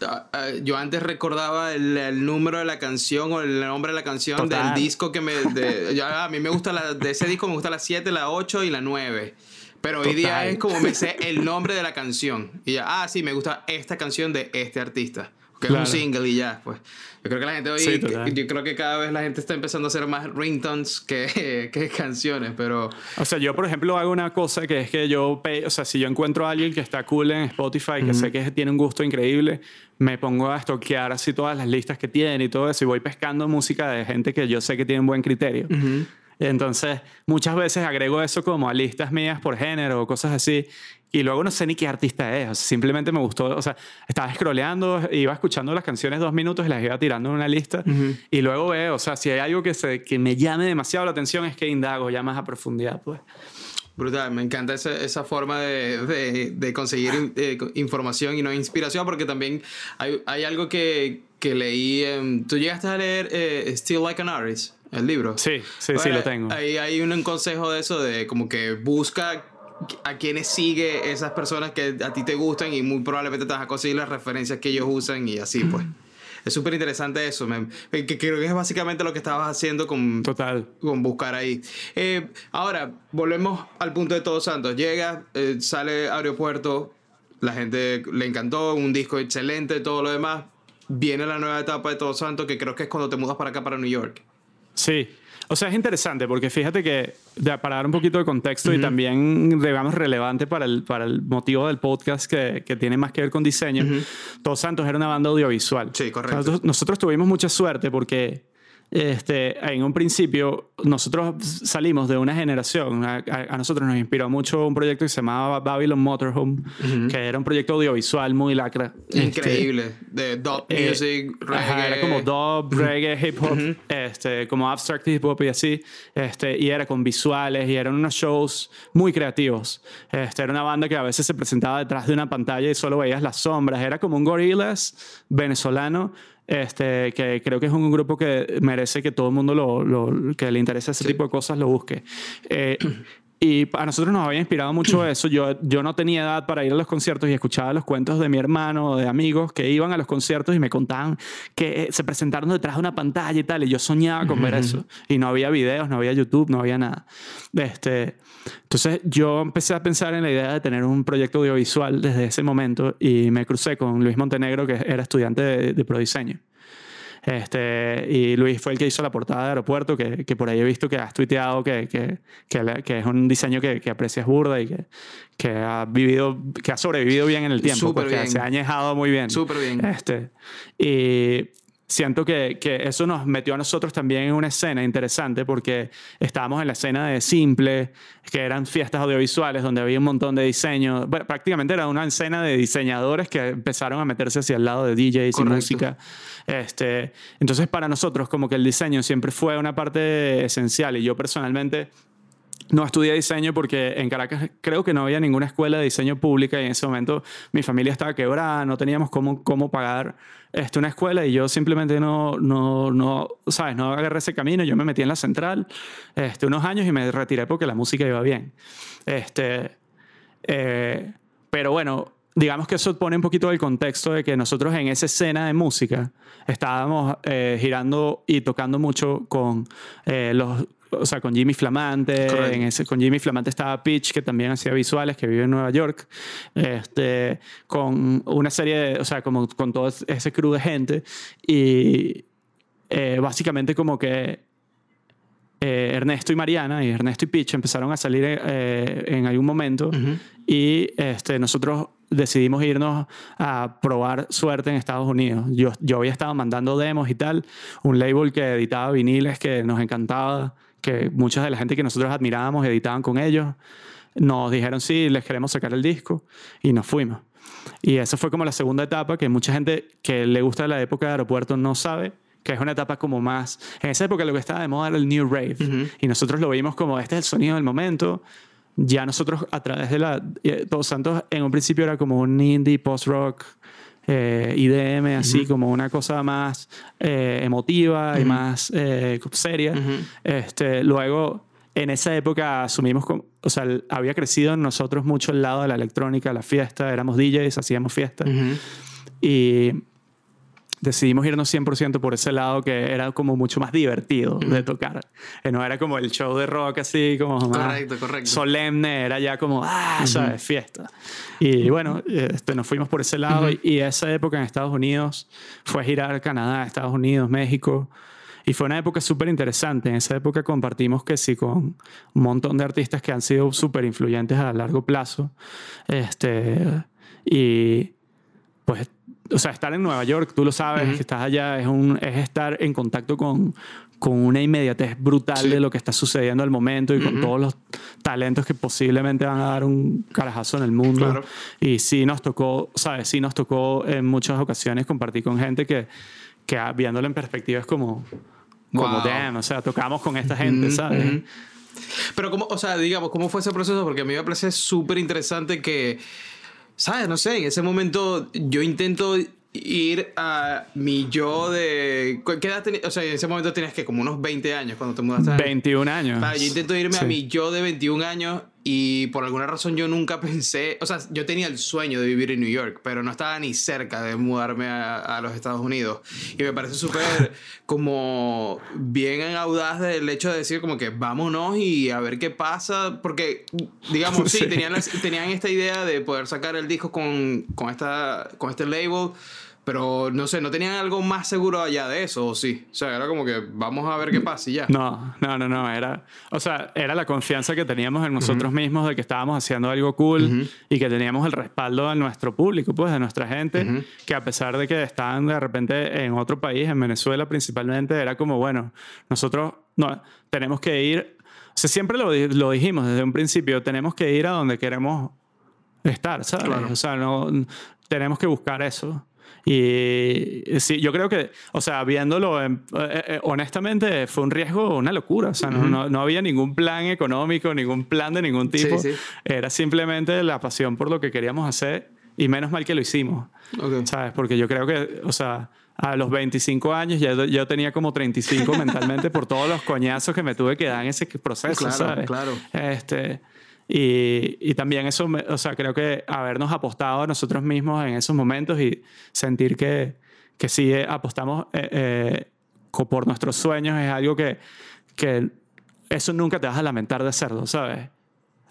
yo antes recordaba el, el, número de la canción o el nombre de la canción Total. del disco que me... De, a mí me gusta, la, de ese disco me gusta la 7, la 8 y la 9. Pero Total. hoy día es como me sé el nombre de la canción. Y ya, ah, sí, me gusta esta canción de este artista. Que claro. es un single y ya, pues. Yo creo que la gente hoy, sí, yo creo que cada vez la gente está empezando a hacer más ringtones que, que canciones, pero... O sea, yo por ejemplo hago una cosa que es que yo, o sea, si yo encuentro a alguien que está cool en Spotify, que uh -huh. sé que tiene un gusto increíble, me pongo a estoquear así todas las listas que tiene y todo eso y voy pescando música de gente que yo sé que tiene un buen criterio. Uh -huh. Entonces, muchas veces agrego eso como a listas mías por género o cosas así. Y luego no sé ni qué artista es. O sea, simplemente me gustó. O sea, estaba scrolleando, iba escuchando las canciones dos minutos y las iba tirando en una lista. Uh -huh. Y luego veo, o sea, si hay algo que, se, que me llame demasiado la atención es que indago ya más a profundidad, pues. Brutal, me encanta esa, esa forma de, de, de conseguir eh, información y no inspiración, porque también hay, hay algo que, que leí. Eh, ¿Tú llegaste a leer eh, Still Like an Artist? El libro. Sí, sí, bueno, sí, lo tengo. Ahí hay un consejo de eso, de como que busca a quienes sigue esas personas que a ti te gustan y muy probablemente te vas a conseguir las referencias que ellos usan y así pues. Es súper interesante eso, man. que creo que es básicamente lo que estabas haciendo con, Total. con buscar ahí. Eh, ahora, volvemos al punto de Todos Santos. Llega, eh, sale aeropuerto, la gente le encantó, un disco excelente, todo lo demás. Viene la nueva etapa de Todos Santos, que creo que es cuando te mudas para acá, para New York. Sí. O sea, es interesante porque fíjate que, para dar un poquito de contexto y también, digamos, relevante para el, para el motivo del podcast que, que tiene más que ver con diseño, Todos Santos era una banda audiovisual. Sí, correcto. Nosotros, nosotros tuvimos mucha suerte porque este, en un principio, nosotros salimos de una generación. A, nosotros nos inspiró mucho un proyecto que se llamaba Babylon Motorhome, que era un proyecto audiovisual muy lacra. Increíble. de dub eh, music, reggae. era como dub, reggae, hip hop, este, como abstract hip hop y así. Este, y era con visuales y eran unos shows muy creativos. Este, era una banda que a veces se presentaba detrás de una pantalla y solo veías las sombras. Era como un Gorillaz venezolano este, que creo que es un grupo que merece que todo el mundo lo, lo que le interesa ese tipo de cosas lo busque. Eh, y a nosotros nos había inspirado mucho eso. Yo, yo no tenía edad para ir a los conciertos y escuchaba los cuentos de mi hermano o de amigos que iban a los conciertos y me contaban que se presentaron detrás de una pantalla y tal. Y yo soñaba con ver eso. Y no había videos, no había YouTube, no había nada. Este, entonces yo empecé a pensar en la idea de tener un proyecto audiovisual desde ese momento y me crucé con Luis Montenegro, que era estudiante de, de prodiseño. Este, y Luis fue el que hizo la portada de aeropuerto, que, que por ahí he visto que has tuiteado que, que, que, es un diseño que, aprecias burda y que, que, ha vivido, que ha sobrevivido bien en el tiempo, porque se ha añejado muy bien. Súper bien. Este, y siento que, que, eso nos metió a nosotros también en una escena interesante porque estábamos en la escena de Simple, que eran fiestas audiovisuales donde había un montón de diseño. prácticamente era una escena de diseñadores que empezaron a meterse hacia el lado de DJs y música. Este, entonces para nosotros como que el diseño siempre fue una parte esencial y yo personalmente no estudié diseño porque en Caracas creo que no había ninguna escuela de diseño pública y en ese momento mi familia estaba quebrada, no teníamos cómo, cómo pagar este, una escuela y yo simplemente no, no, no, ¿sabes? No agarré ese camino, yo me metí en la central este, unos años y me retiré porque la música iba bien. Este, eh, pero bueno, digamos que eso pone un poquito el contexto de que nosotros en esa escena de música estábamos eh, girando y tocando mucho con eh, los o sea, con Jimmy Flamante, en ese, con Jimmy Flamante estaba Pitch, que también hacía visuales, que vive en Nueva York, este, con una serie, de, o sea, como con todo ese crew de gente, y eh, básicamente como que eh, Ernesto y Mariana, y Ernesto y Pitch empezaron a salir eh, en algún momento, y este, nosotros decidimos irnos a probar suerte en Estados Unidos. Yo, yo había estado mandando demos y tal, un label que editaba viniles que nos encantaba que mucha de la gente que nosotros admirábamos editaban con ellos, nos dijeron sí, les queremos sacar el disco y nos fuimos. Y esa fue como la segunda etapa que mucha gente que le gusta la época de aeropuerto no sabe, que es una etapa como más... En esa época lo que estaba de moda era el New Rave y nosotros lo vimos como este es el sonido del momento. Ya nosotros a través de la... Eh, Todos Santos en un principio era como un indie post-rock eh, IDM, así como una cosa más eh, emotiva y más eh, seria. este, luego, en esa época asumimos, o sea, había crecido en nosotros mucho el lado de la electrónica, la fiesta, éramos DJs, hacíamos fiestas. Y decidimos irnos 100% por ese lado que era como mucho más divertido de tocar. Que no era como el show de rock así como más solemne, era ya como, ah, ¿sabes? Fiesta. Y bueno, este, nos fuimos por ese lado y, esa época en Estados Unidos fue girar Canadá, Estados Unidos, México. Y fue una época súper interesante. En esa época compartimos que sí con un montón de artistas que han sido súper influyentes a largo plazo. Este, y pues o sea, estar en Nueva York, tú lo sabes, que estás allá, es, un, es estar en contacto con, con una inmediatez brutal de lo que está sucediendo al momento y con todos los talentos que posiblemente van a dar un carajazo en el mundo. Y sí nos tocó, ¿sabes? Sí nos tocó en muchas ocasiones compartir con gente que, que viéndolo en perspectiva es como, como damn, o sea, tocamos con esta gente, ¿sabes? Pero, como, o sea, digamos, ¿cómo fue ese proceso? Porque a mí me parece súper interesante que ¿sabes? No sé, en ese momento yo intento ir a mi yo de... ¿Qué edad tenías? O sea, en ese momento tenías que como unos 20 años cuando te mudaste. 21 años. yo intento irme a mi yo de 21 años y por alguna razón yo nunca pensé, o sea, yo tenía el sueño de vivir en New York, pero no estaba ni cerca de mudarme a, a los Estados Unidos. Y me parece súper como bien audaz del hecho de decir como que vámonos y a ver qué pasa, porque digamos, sí, Tenían, tenían esta idea de poder sacar el disco con, con, esta, con este label pero no sé, ¿no tenían algo más seguro allá de eso o sí? O sea, era como que vamos a ver qué pasa y ya. No, no, no, no, era, o sea, era la confianza que teníamos en nosotros mismos de que estábamos haciendo algo cool y que teníamos el respaldo de nuestro público, pues de nuestra gente, que a pesar de que estaban de repente en otro país, en Venezuela principalmente, era como, bueno, nosotros no, tenemos que ir, o sea, siempre lo, lo dijimos desde un principio, tenemos que ir a donde queremos estar, ¿sabes? O sea, no, tenemos que buscar eso. Y sí, yo creo que, o sea, viéndolo, eh, eh, honestamente, fue un riesgo, una locura. O sea, no, no, había ningún plan económico, ningún plan de ningún tipo. Era simplemente la pasión por lo que queríamos hacer y menos mal que lo hicimos. ¿Sabes? Porque yo creo que, o sea, a los 25 años ya yo tenía como 35 mentalmente por todos los coñazos que me tuve que dar en ese proceso, claro, ¿sabes? Claro. Este, y, y, también eso, o sea, creo que habernos apostado a nosotros mismos en esos momentos y sentir que, que sí eh, apostamos eh, eh, por nuestros sueños es algo que, que eso nunca te vas a lamentar de hacerlo, ¿sabes?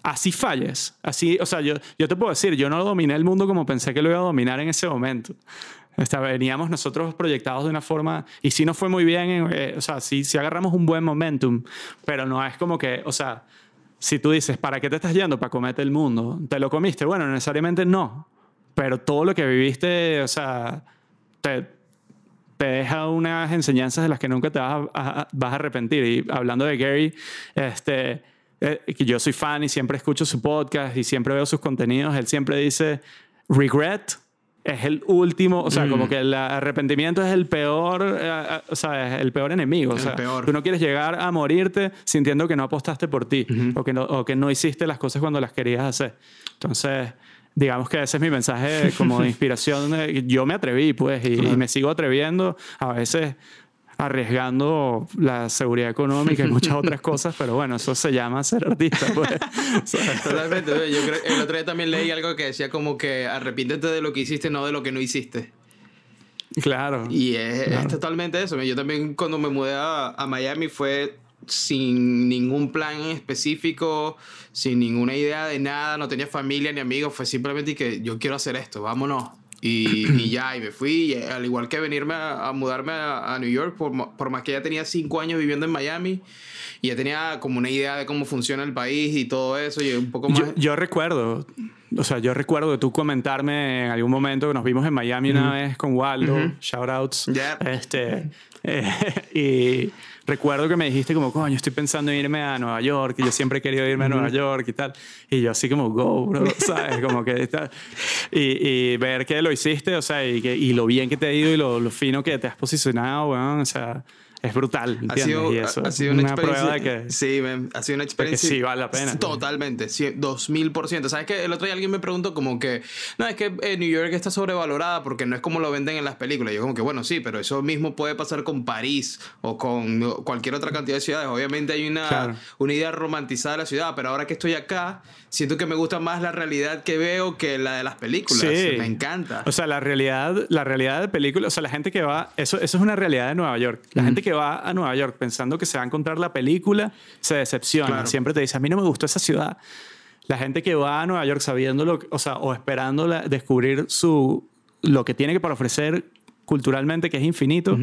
Así falles, así, o sea, yo, yo te puedo decir, yo no dominé el mundo como pensé que lo iba a dominar en ese momento. veníamos nosotros proyectados de una forma, y sí nos fue muy bien, o sea, sí, sí agarramos un buen momentum, pero no es como que, o sea, si tú dices, ¿para qué te estás yendo? Para comerte el mundo. ¿Te lo comiste? Bueno, necesariamente no. Pero todo lo que viviste, o sea, te, deja unas enseñanzas de las que nunca te vas a, vas a arrepentir. Y hablando de Gary, este, eh, yo soy fan y siempre escucho su podcast y siempre veo sus contenidos. Él siempre dice, regret es el último, o sea, como mm. que el arrepentimiento es el peor, eh, eh, o sea, es el peor enemigo. o sea, tú no quieres llegar a morirte sintiendo que no apostaste por ti o, que no, o que no hiciste las cosas cuando las querías hacer. Entonces, digamos que ese es mi mensaje como de inspiración. Yo me atreví, pues, y, y, me sigo atreviendo. A veces arriesgando la seguridad económica y muchas otras cosas, pero bueno, eso se llama ser artista. Pues. Totalmente. Yo creo, el otro día también leí algo que decía como que arrepiéntete de lo que hiciste, no de lo que no hiciste. Claro. Y es, totalmente eso. Yo también cuando me mudé a, a Miami fue sin ningún plan específico, sin ninguna idea de nada, no tenía familia ni amigos, fue simplemente que yo quiero hacer esto, vámonos. Y, ya, y me fui, al igual que venirme a, mudarme a, New York, por, por, más que ya tenía cinco años viviendo en Miami, y ya tenía como una idea de cómo funciona el país y todo eso, y un poco más... Yo, recuerdo, o sea, yo recuerdo de tú comentarme en algún momento que nos vimos en Miami una vez con Waldo, shoutouts, este, eh, y recuerdo que me dijiste como, coño, estoy pensando en irme a Nueva York y yo siempre he querido irme a Nueva York y tal. Y yo así como, go, bro, ¿sabes? Como que está... Y, y, ver que lo hiciste, o sea, y, que, y lo bien que te ha ido y lo, lo fino que te has posicionado, bueno, o sea es brutal. ¿entiendes? Ha sido, y eso ha sido una, prueba de que. Sí, ha sido una experiencia. Que sí, vale la pena. Totalmente, sí, 2000%. ¿Sabes que El otro día alguien me preguntó, como que. No, es que eh, New York está sobrevalorada porque no es como lo venden en las películas. yo, como que, bueno, sí, pero eso mismo puede pasar con París o con cualquier otra cantidad de ciudades. Obviamente hay una, una idea romantizada de la ciudad, pero ahora que estoy acá, siento que me gusta más la realidad que veo que la de las películas. Sí. Me encanta. O sea, la realidad, la realidad de películas, o sea, la gente que va. Eso, eso es una realidad de Nueva York. La gente que va a Nueva York pensando que se va a encontrar la película, se decepciona. Siempre te dice, a mí no me gustó esa ciudad. La gente que va a Nueva York sabiendo, o sea, o esperando descubrir su, lo que tiene que para ofrecer culturalmente, que es infinito,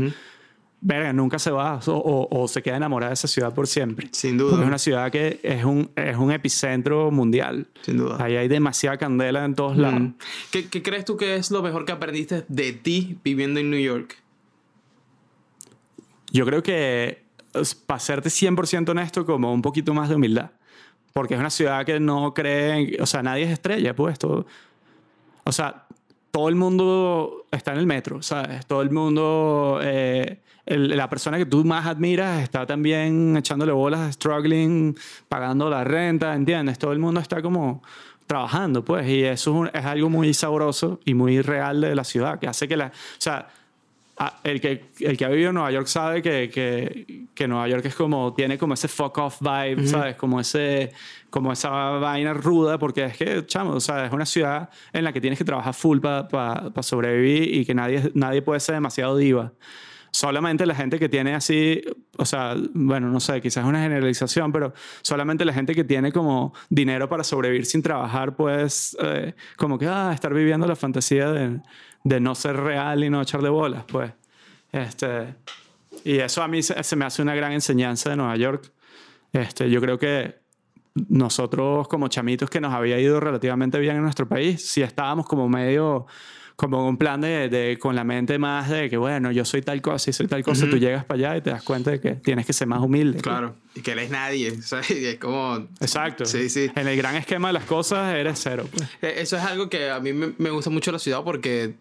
verga, nunca se va o, se queda enamorada de esa ciudad por siempre. Sin duda. es una ciudad que es un, es un epicentro mundial. Sin duda. Ahí hay demasiada candela en todos lados. ¿Qué, ¿Qué, crees tú que es lo mejor que aprendiste de ti viviendo en New York? Yo creo que, para serte 100% honesto, como un poquito más de humildad. Porque es una ciudad que no cree, o sea, nadie es estrella, pues. Todo, o sea, todo el mundo está en el metro, ¿sabes? Todo el mundo, eh, la persona que tú más admiras está también echándole bolas, struggling, pagando la renta, ¿entiendes? Todo el mundo está como trabajando, pues, y eso es, es algo muy sabroso y muy real de la ciudad, que hace que la, o sea, Ah, el, que, el que ha vivido en Nueva York sabe que, que, que, Nueva York es como, tiene como ese fuck off vibe, ¿sabes? Como, ese, como esa vaina ruda, porque es que, chamo, o sea, es una ciudad en la que tienes que trabajar full para sobrevivir y que nadie, nadie puede ser demasiado diva. solamente la gente que tiene así, o sea, bueno, no sé, quizás es una generalización, pero solamente la gente que tiene como dinero para sobrevivir sin trabajar, pues, eh, como que, ah, estar viviendo la fantasía de, de, no ser real y no echarle bolas, pues. Este, y eso a mí se, se me hace una gran enseñanza de Nueva York. Este, yo creo que nosotros como chamitos que nos había ido relativamente bien en nuestro país, si estábamos como medio como un plan de, de, con la mente más de que, bueno, yo soy tal cosa y soy tal cosa, tú llegas para allá y te das cuenta de que tienes que ser más humilde. Claro, y que eres nadie, ¿sabes? es como... Exacto. Sí, sí. En el gran esquema de las cosas eres cero. Pues. E, eso es algo que a mí me gusta mucho la ciudad porque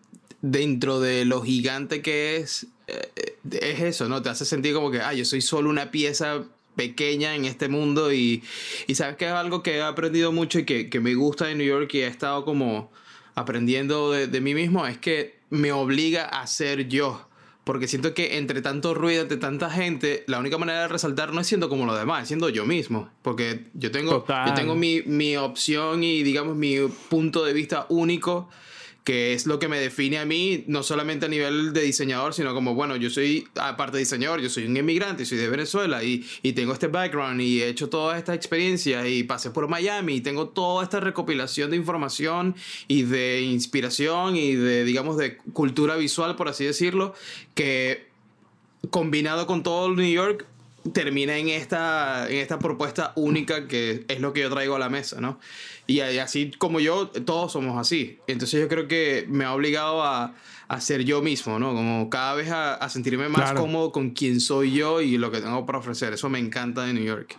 dentro de lo gigante que es, eh, es eso, ¿no? Te hace sentir como que, ah, yo soy solo una pieza pequeña en este mundo y, y sabes que es algo que he aprendido mucho y que, que me gusta de New York y he estado como aprendiendo de, de, mí mismo es que me obliga a ser yo. Porque siento que entre tanto ruido, entre tanta gente, la única manera de resaltar no es siendo como los demás, es siendo yo mismo. Porque yo tengo, yo tengo mi, mi opción y, digamos, mi punto de vista único que es lo que me define a mí, no solamente a nivel de diseñador, sino como, bueno, yo soy, aparte de diseñador, yo soy un inmigrante, soy de Venezuela y, y tengo este background y he hecho toda esta experiencia y pasé por Miami y tengo toda esta recopilación de información y de inspiración y de, digamos, de cultura visual, por así decirlo, que combinado con todo New York termina en esta, en esta propuesta única que es lo que yo traigo a la mesa, ¿no? Y así como yo, todos somos así. Entonces yo creo que me ha obligado a, a ser yo mismo, ¿no? Como cada vez a, a sentirme más cómodo con quién soy yo y lo que tengo para ofrecer. Eso me encanta de New York.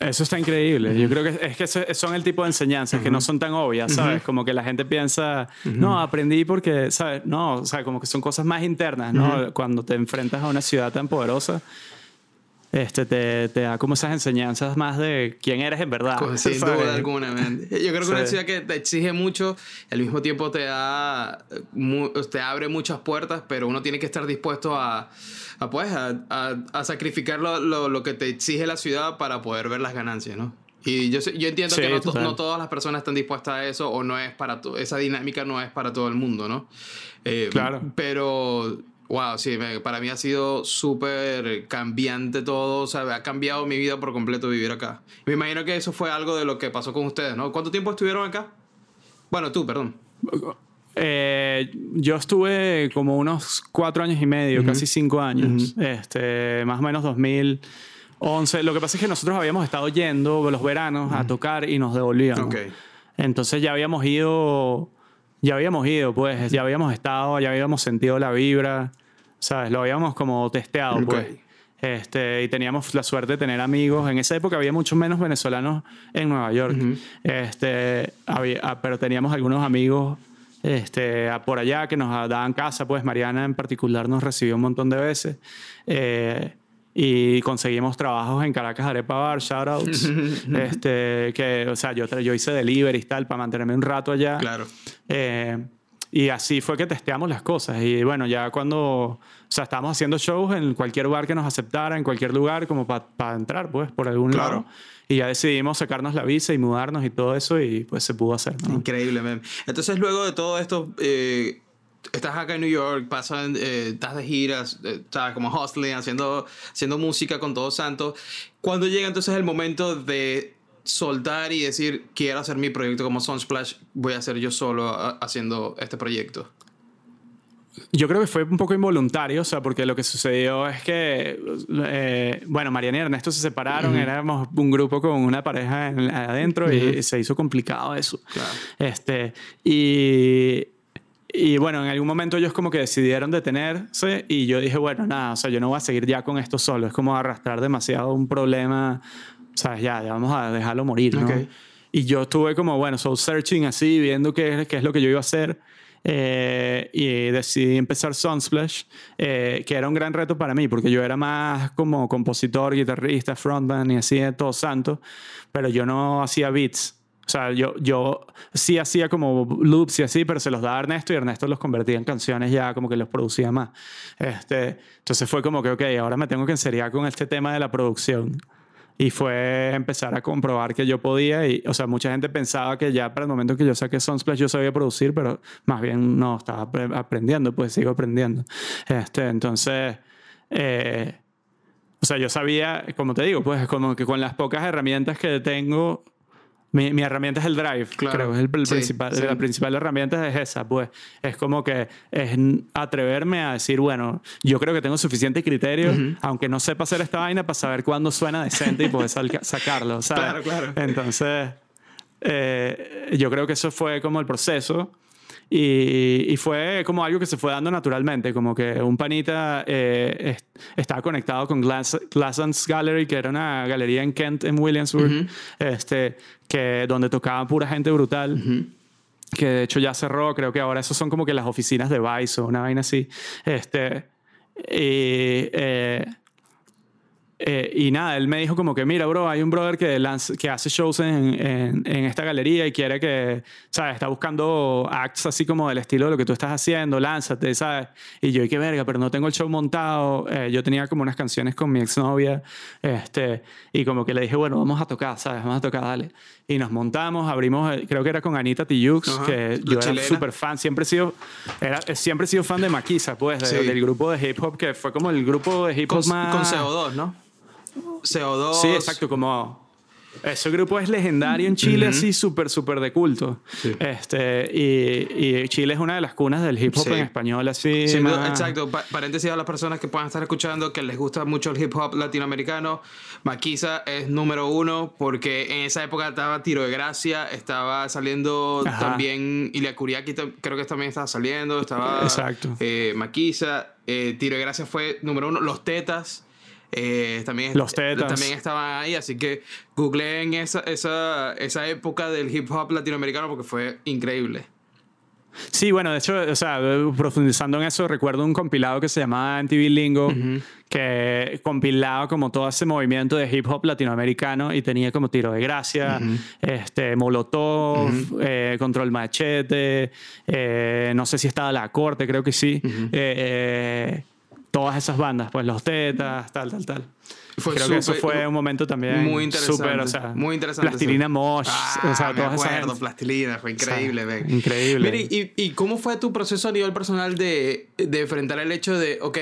Eso está increíble. Yo creo que es que son el tipo de enseñanzas que no son tan obvias, ¿sabes? Como que la gente piensa, no, aprendí porque, ¿sabes? No, o sea, como que son cosas más internas, ¿no? Cuando te enfrentas a una ciudad tan poderosa este, te, te, da como esas enseñanzas más de quién eres en verdad. Sin duda alguna. Yo creo que una ciudad que te exige mucho, al mismo tiempo te da, te abre muchas puertas, pero uno tiene que estar dispuesto a, a pues, a, a, sacrificar lo, lo, lo, que te exige la ciudad para poder ver las ganancias, ¿no? Y yo, yo entiendo que no, no, todas las personas están dispuestas a eso o no es para esa dinámica no es para todo el mundo, ¿no? Eh, claro. Pero Wow, sí, para mí ha sido súper cambiante todo, o sea, ha cambiado mi vida por completo vivir acá. Me imagino que eso fue algo de lo que pasó con ustedes, ¿no? ¿Cuánto tiempo estuvieron acá? Bueno, tú, perdón. Eh, yo estuve como unos cuatro años y medio, casi cinco años, este, más o menos 2011. Lo que pasa es que nosotros habíamos estado yendo los veranos a tocar y nos devolvíamos. Okay. Entonces ya habíamos ido ya habíamos ido, pues, ya habíamos estado, ya habíamos sentido la vibra, ¿sabes? Lo habíamos como testeado, pues. Este, y teníamos la suerte de tener amigos. En esa época había muchos menos venezolanos en Nueva York. este, había, ah, pero teníamos algunos amigos este, por allá que nos daban casa. Pues Mariana en particular nos recibió un montón de veces. Eh, y conseguimos trabajos en Caracas Arepa Bar, shoutouts. este, que, o sea, yo, yo hice delivery y tal para mantenerme un rato allá. Claro. Eh, y así fue que testeamos las cosas. Y bueno, ya cuando, o sea, estábamos haciendo shows en cualquier bar que nos aceptara, en cualquier lugar, como para entrar, pues, por algún claro. lado. Y ya decidimos sacarnos la visa y mudarnos y todo eso, y pues se pudo hacer. Increíble, man. Entonces, luego de todo esto, eh, estás acá en New York, pasan, eh, estás de giras, eh, estás como hustling, haciendo, haciendo música con Todos Santos. ¿Cuándo llega entonces el momento de soltar y decir, quiero hacer mi proyecto como Sunsplash, voy a ser yo solo haciendo este proyecto? Yo creo que fue un poco involuntario, o sea, porque lo que sucedió es que, eh, bueno, Mariana y Ernesto se separaron, éramos un grupo con una pareja adentro y se hizo complicado eso. Claro. Este, y y bueno, en algún momento ellos como que decidieron detenerse y yo dije, bueno, nada, o sea, yo no voy a seguir ya con esto solo, es como arrastrar demasiado un problema, ¿sabes? Ya, ya vamos a dejarlo morir, ¿no? Y yo estuve como, bueno, soul searching así, viendo qué, qué es lo que yo iba a hacer. Eh, y decidí empezar Sunsplash, eh, que era un gran reto para mí, porque yo era más como compositor, guitarrista, frontman y así de todo santo, pero yo no hacía beats. O sea, yo, yo sí hacía como loops y así, pero se los daba a Ernesto y Ernesto los convertía en canciones ya como que los producía más. Este, entonces fue como que, ok, ahora me tengo que enseriar con este tema de la producción. Y fue empezar a comprobar que yo podía. Y, o sea, mucha gente pensaba que ya para el momento que yo saqué Sunsplash yo sabía producir, pero más bien no, estaba aprendiendo, pues sigo aprendiendo. Este, entonces, eh, o sea, yo sabía, como te digo, pues como que con las pocas herramientas que tengo, mi, mi, herramienta es el drive, creo. Es el, principal, La principal herramienta es esa, pues. Es como que es atreverme a decir, bueno, yo creo que tengo suficiente criterio, aunque no sepa hacer esta vaina, para saber cuándo suena decente y poder sacarlo, ¿sabes? Claro, claro. Entonces, eh, yo creo que eso fue como el proceso. Y, fue como algo que se fue dando naturalmente, como que un panita eh, estaba conectado con Glass, Gallery, que era una galería en Kent, en Williamsburg, este, que, donde tocaba pura gente brutal. Que de hecho ya cerró, creo que ahora esos son como que las oficinas de Vice o una vaina así. Este, y eh, eh, y nada, él me dijo como que, mira, bro, hay un brother que, que hace shows en, en, esta galería y quiere que, ¿sabes? Está buscando acts así como del estilo de lo que tú estás haciendo, lánzate, ¿sabes? Y yo, y qué verga, pero no tengo el show montado. Eh, yo tenía como unas canciones con mi exnovia, este, y como que le dije, bueno, vamos a tocar, ¿sabes? Vamos a tocar, dale. Y nos montamos, abrimos, eh, creo que era con Anita Tijoux, que yo era súper fan, siempre he sido, era, siempre he sido fan de Maquisa, pues, del grupo de hip hop, que fue como el grupo de hip hop más... Con CO2, ¿no? CO2. Sí, exacto, como ese grupo es legendario en Chile, así súper, súper de culto. Este, y, y, Chile es una de las cunas del hip hop en español, así. Sí, exacto. paréntesis a las personas que puedan estar escuchando que les gusta mucho el hip hop latinoamericano. Maquisa es número uno porque en esa época estaba Tiro de Gracia, estaba saliendo también Ilia Kuriaki, creo que también estaba saliendo. Estaba exacto. Eh, Maquisa. Eh, Tiro de Gracia fue número uno. Los Tetas eh, también, Los tetas. también estaban ahí, así que googleé en esa, esa, esa época del hip hop latinoamericano porque fue increíble. Sí, bueno, de hecho, o sea, profundizando en eso, recuerdo un compilado que se llamaba MTV Lingo, que compilaba como todo ese movimiento de hip hop latinoamericano y tenía como Tiro de Gracia, este, Molotov, eh, Control Machete, eh, no sé si estaba La Corte, creo que sí todas esas bandas, pues los tetas, tal, tal, tal. Fue Creo que eso fue un momento también muy interesante. Super, o sea, muy interesante. Plastilina Mosh, ah, o sea, me acuerdo, Plastilina, fue increíble, o Increíble. Mire, y, y, cómo fue tu proceso a nivel personal de, de enfrentar el hecho de, ok,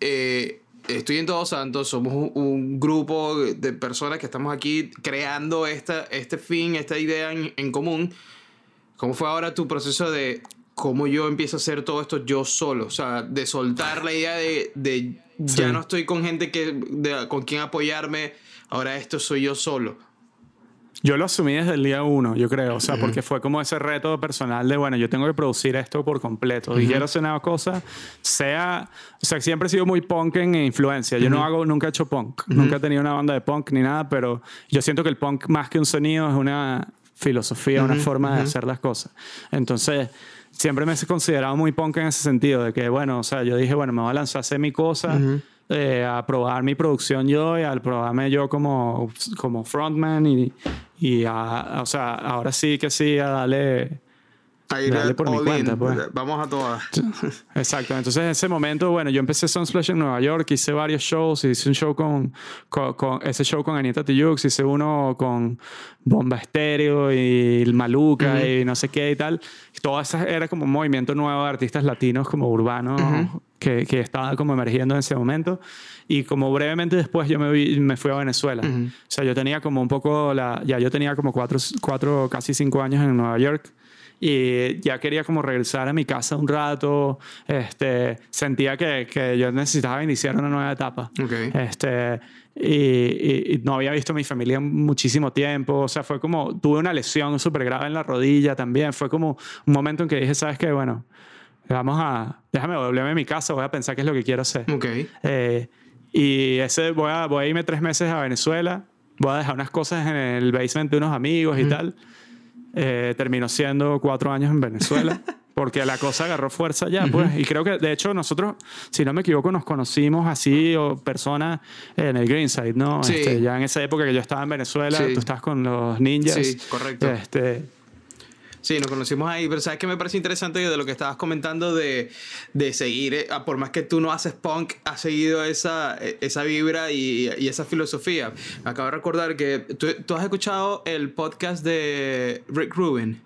eh, estoy en Todos Santos, somos un, grupo de personas que estamos aquí creando esta, este fin, esta idea en, en común. ¿Cómo fue ahora tu proceso de cómo yo empiezo a hacer todo esto yo solo. O sea, de soltar la idea de, de ya no estoy con gente que, con quien apoyarme, ahora esto soy yo solo. Yo lo asumí desde el día uno, yo creo, o sea, porque fue como ese reto personal de, bueno, yo tengo que producir esto por completo. Y quiero hacer una cosa, sea, o sea, siempre he sido muy punk en influencia. Yo no hago, nunca he hecho punk, nunca he tenido una banda de punk ni nada, pero yo siento que el punk más que un sonido es una filosofía, una forma de hacer las cosas. Entonces, siempre me he considerado muy punk en ese sentido, de que, bueno, o sea, yo dije, bueno, me voy a lanzar a hacer mi cosa, eh, a probar mi producción yo y al probarme yo como, como frontman y, y a, o sea, ahora sí que sí, a darle Ahí por mi cuenta, pues. Vamos a todas. Exacto. Entonces, en ese momento, bueno, yo empecé Sunsplash en Nueva York, hice varios shows, hice un show con, con, ese show con Anita Tijoux, hice uno con Bomba Estéreo y Maluca y no sé qué y tal. Todo eso era como un movimiento nuevo de artistas latinos como urbanos que, que, estaba como emergiendo en ese momento. Y como brevemente después yo me, me fui a Venezuela. O sea, yo tenía como un poco la... Ya yo tenía como cuatro, cuatro, casi cinco años en Nueva York y ya quería como regresar a mi casa un rato. Este, sentía que, que yo necesitaba iniciar una nueva etapa. Okay. Este, y, y, no había visto a mi familia en muchísimo tiempo. O sea, fue como, tuve una lesión súper grave en la rodilla también. Fue como un momento en que dije, ¿sabes qué? Bueno, vamos a, déjame volverme a mi casa, voy a pensar qué es lo que quiero hacer. Okay. Eh, y ese, voy a, voy a irme tres meses a Venezuela, voy a dejar unas cosas en el basement de unos amigos y tal. Eh, terminó siendo cuatro años en Venezuela. porque la cosa agarró fuerza ya, pues. Y creo que, de hecho, nosotros, si no me equivoco, nos conocimos así, o personas en el Greenside, ¿no? Sí. Este, ya en esa época que yo estaba en Venezuela, tú estás con los ninjas. Sí, correcto. Este, Sí, nos conocimos ahí, pero sabes que me parece interesante de lo que estabas comentando de, de seguir, eh, por más que tú no haces punk, has seguido esa, eh, esa vibra y, y esa filosofía. Me acabo de recordar que tú, tú has escuchado el podcast de Rick Rubin.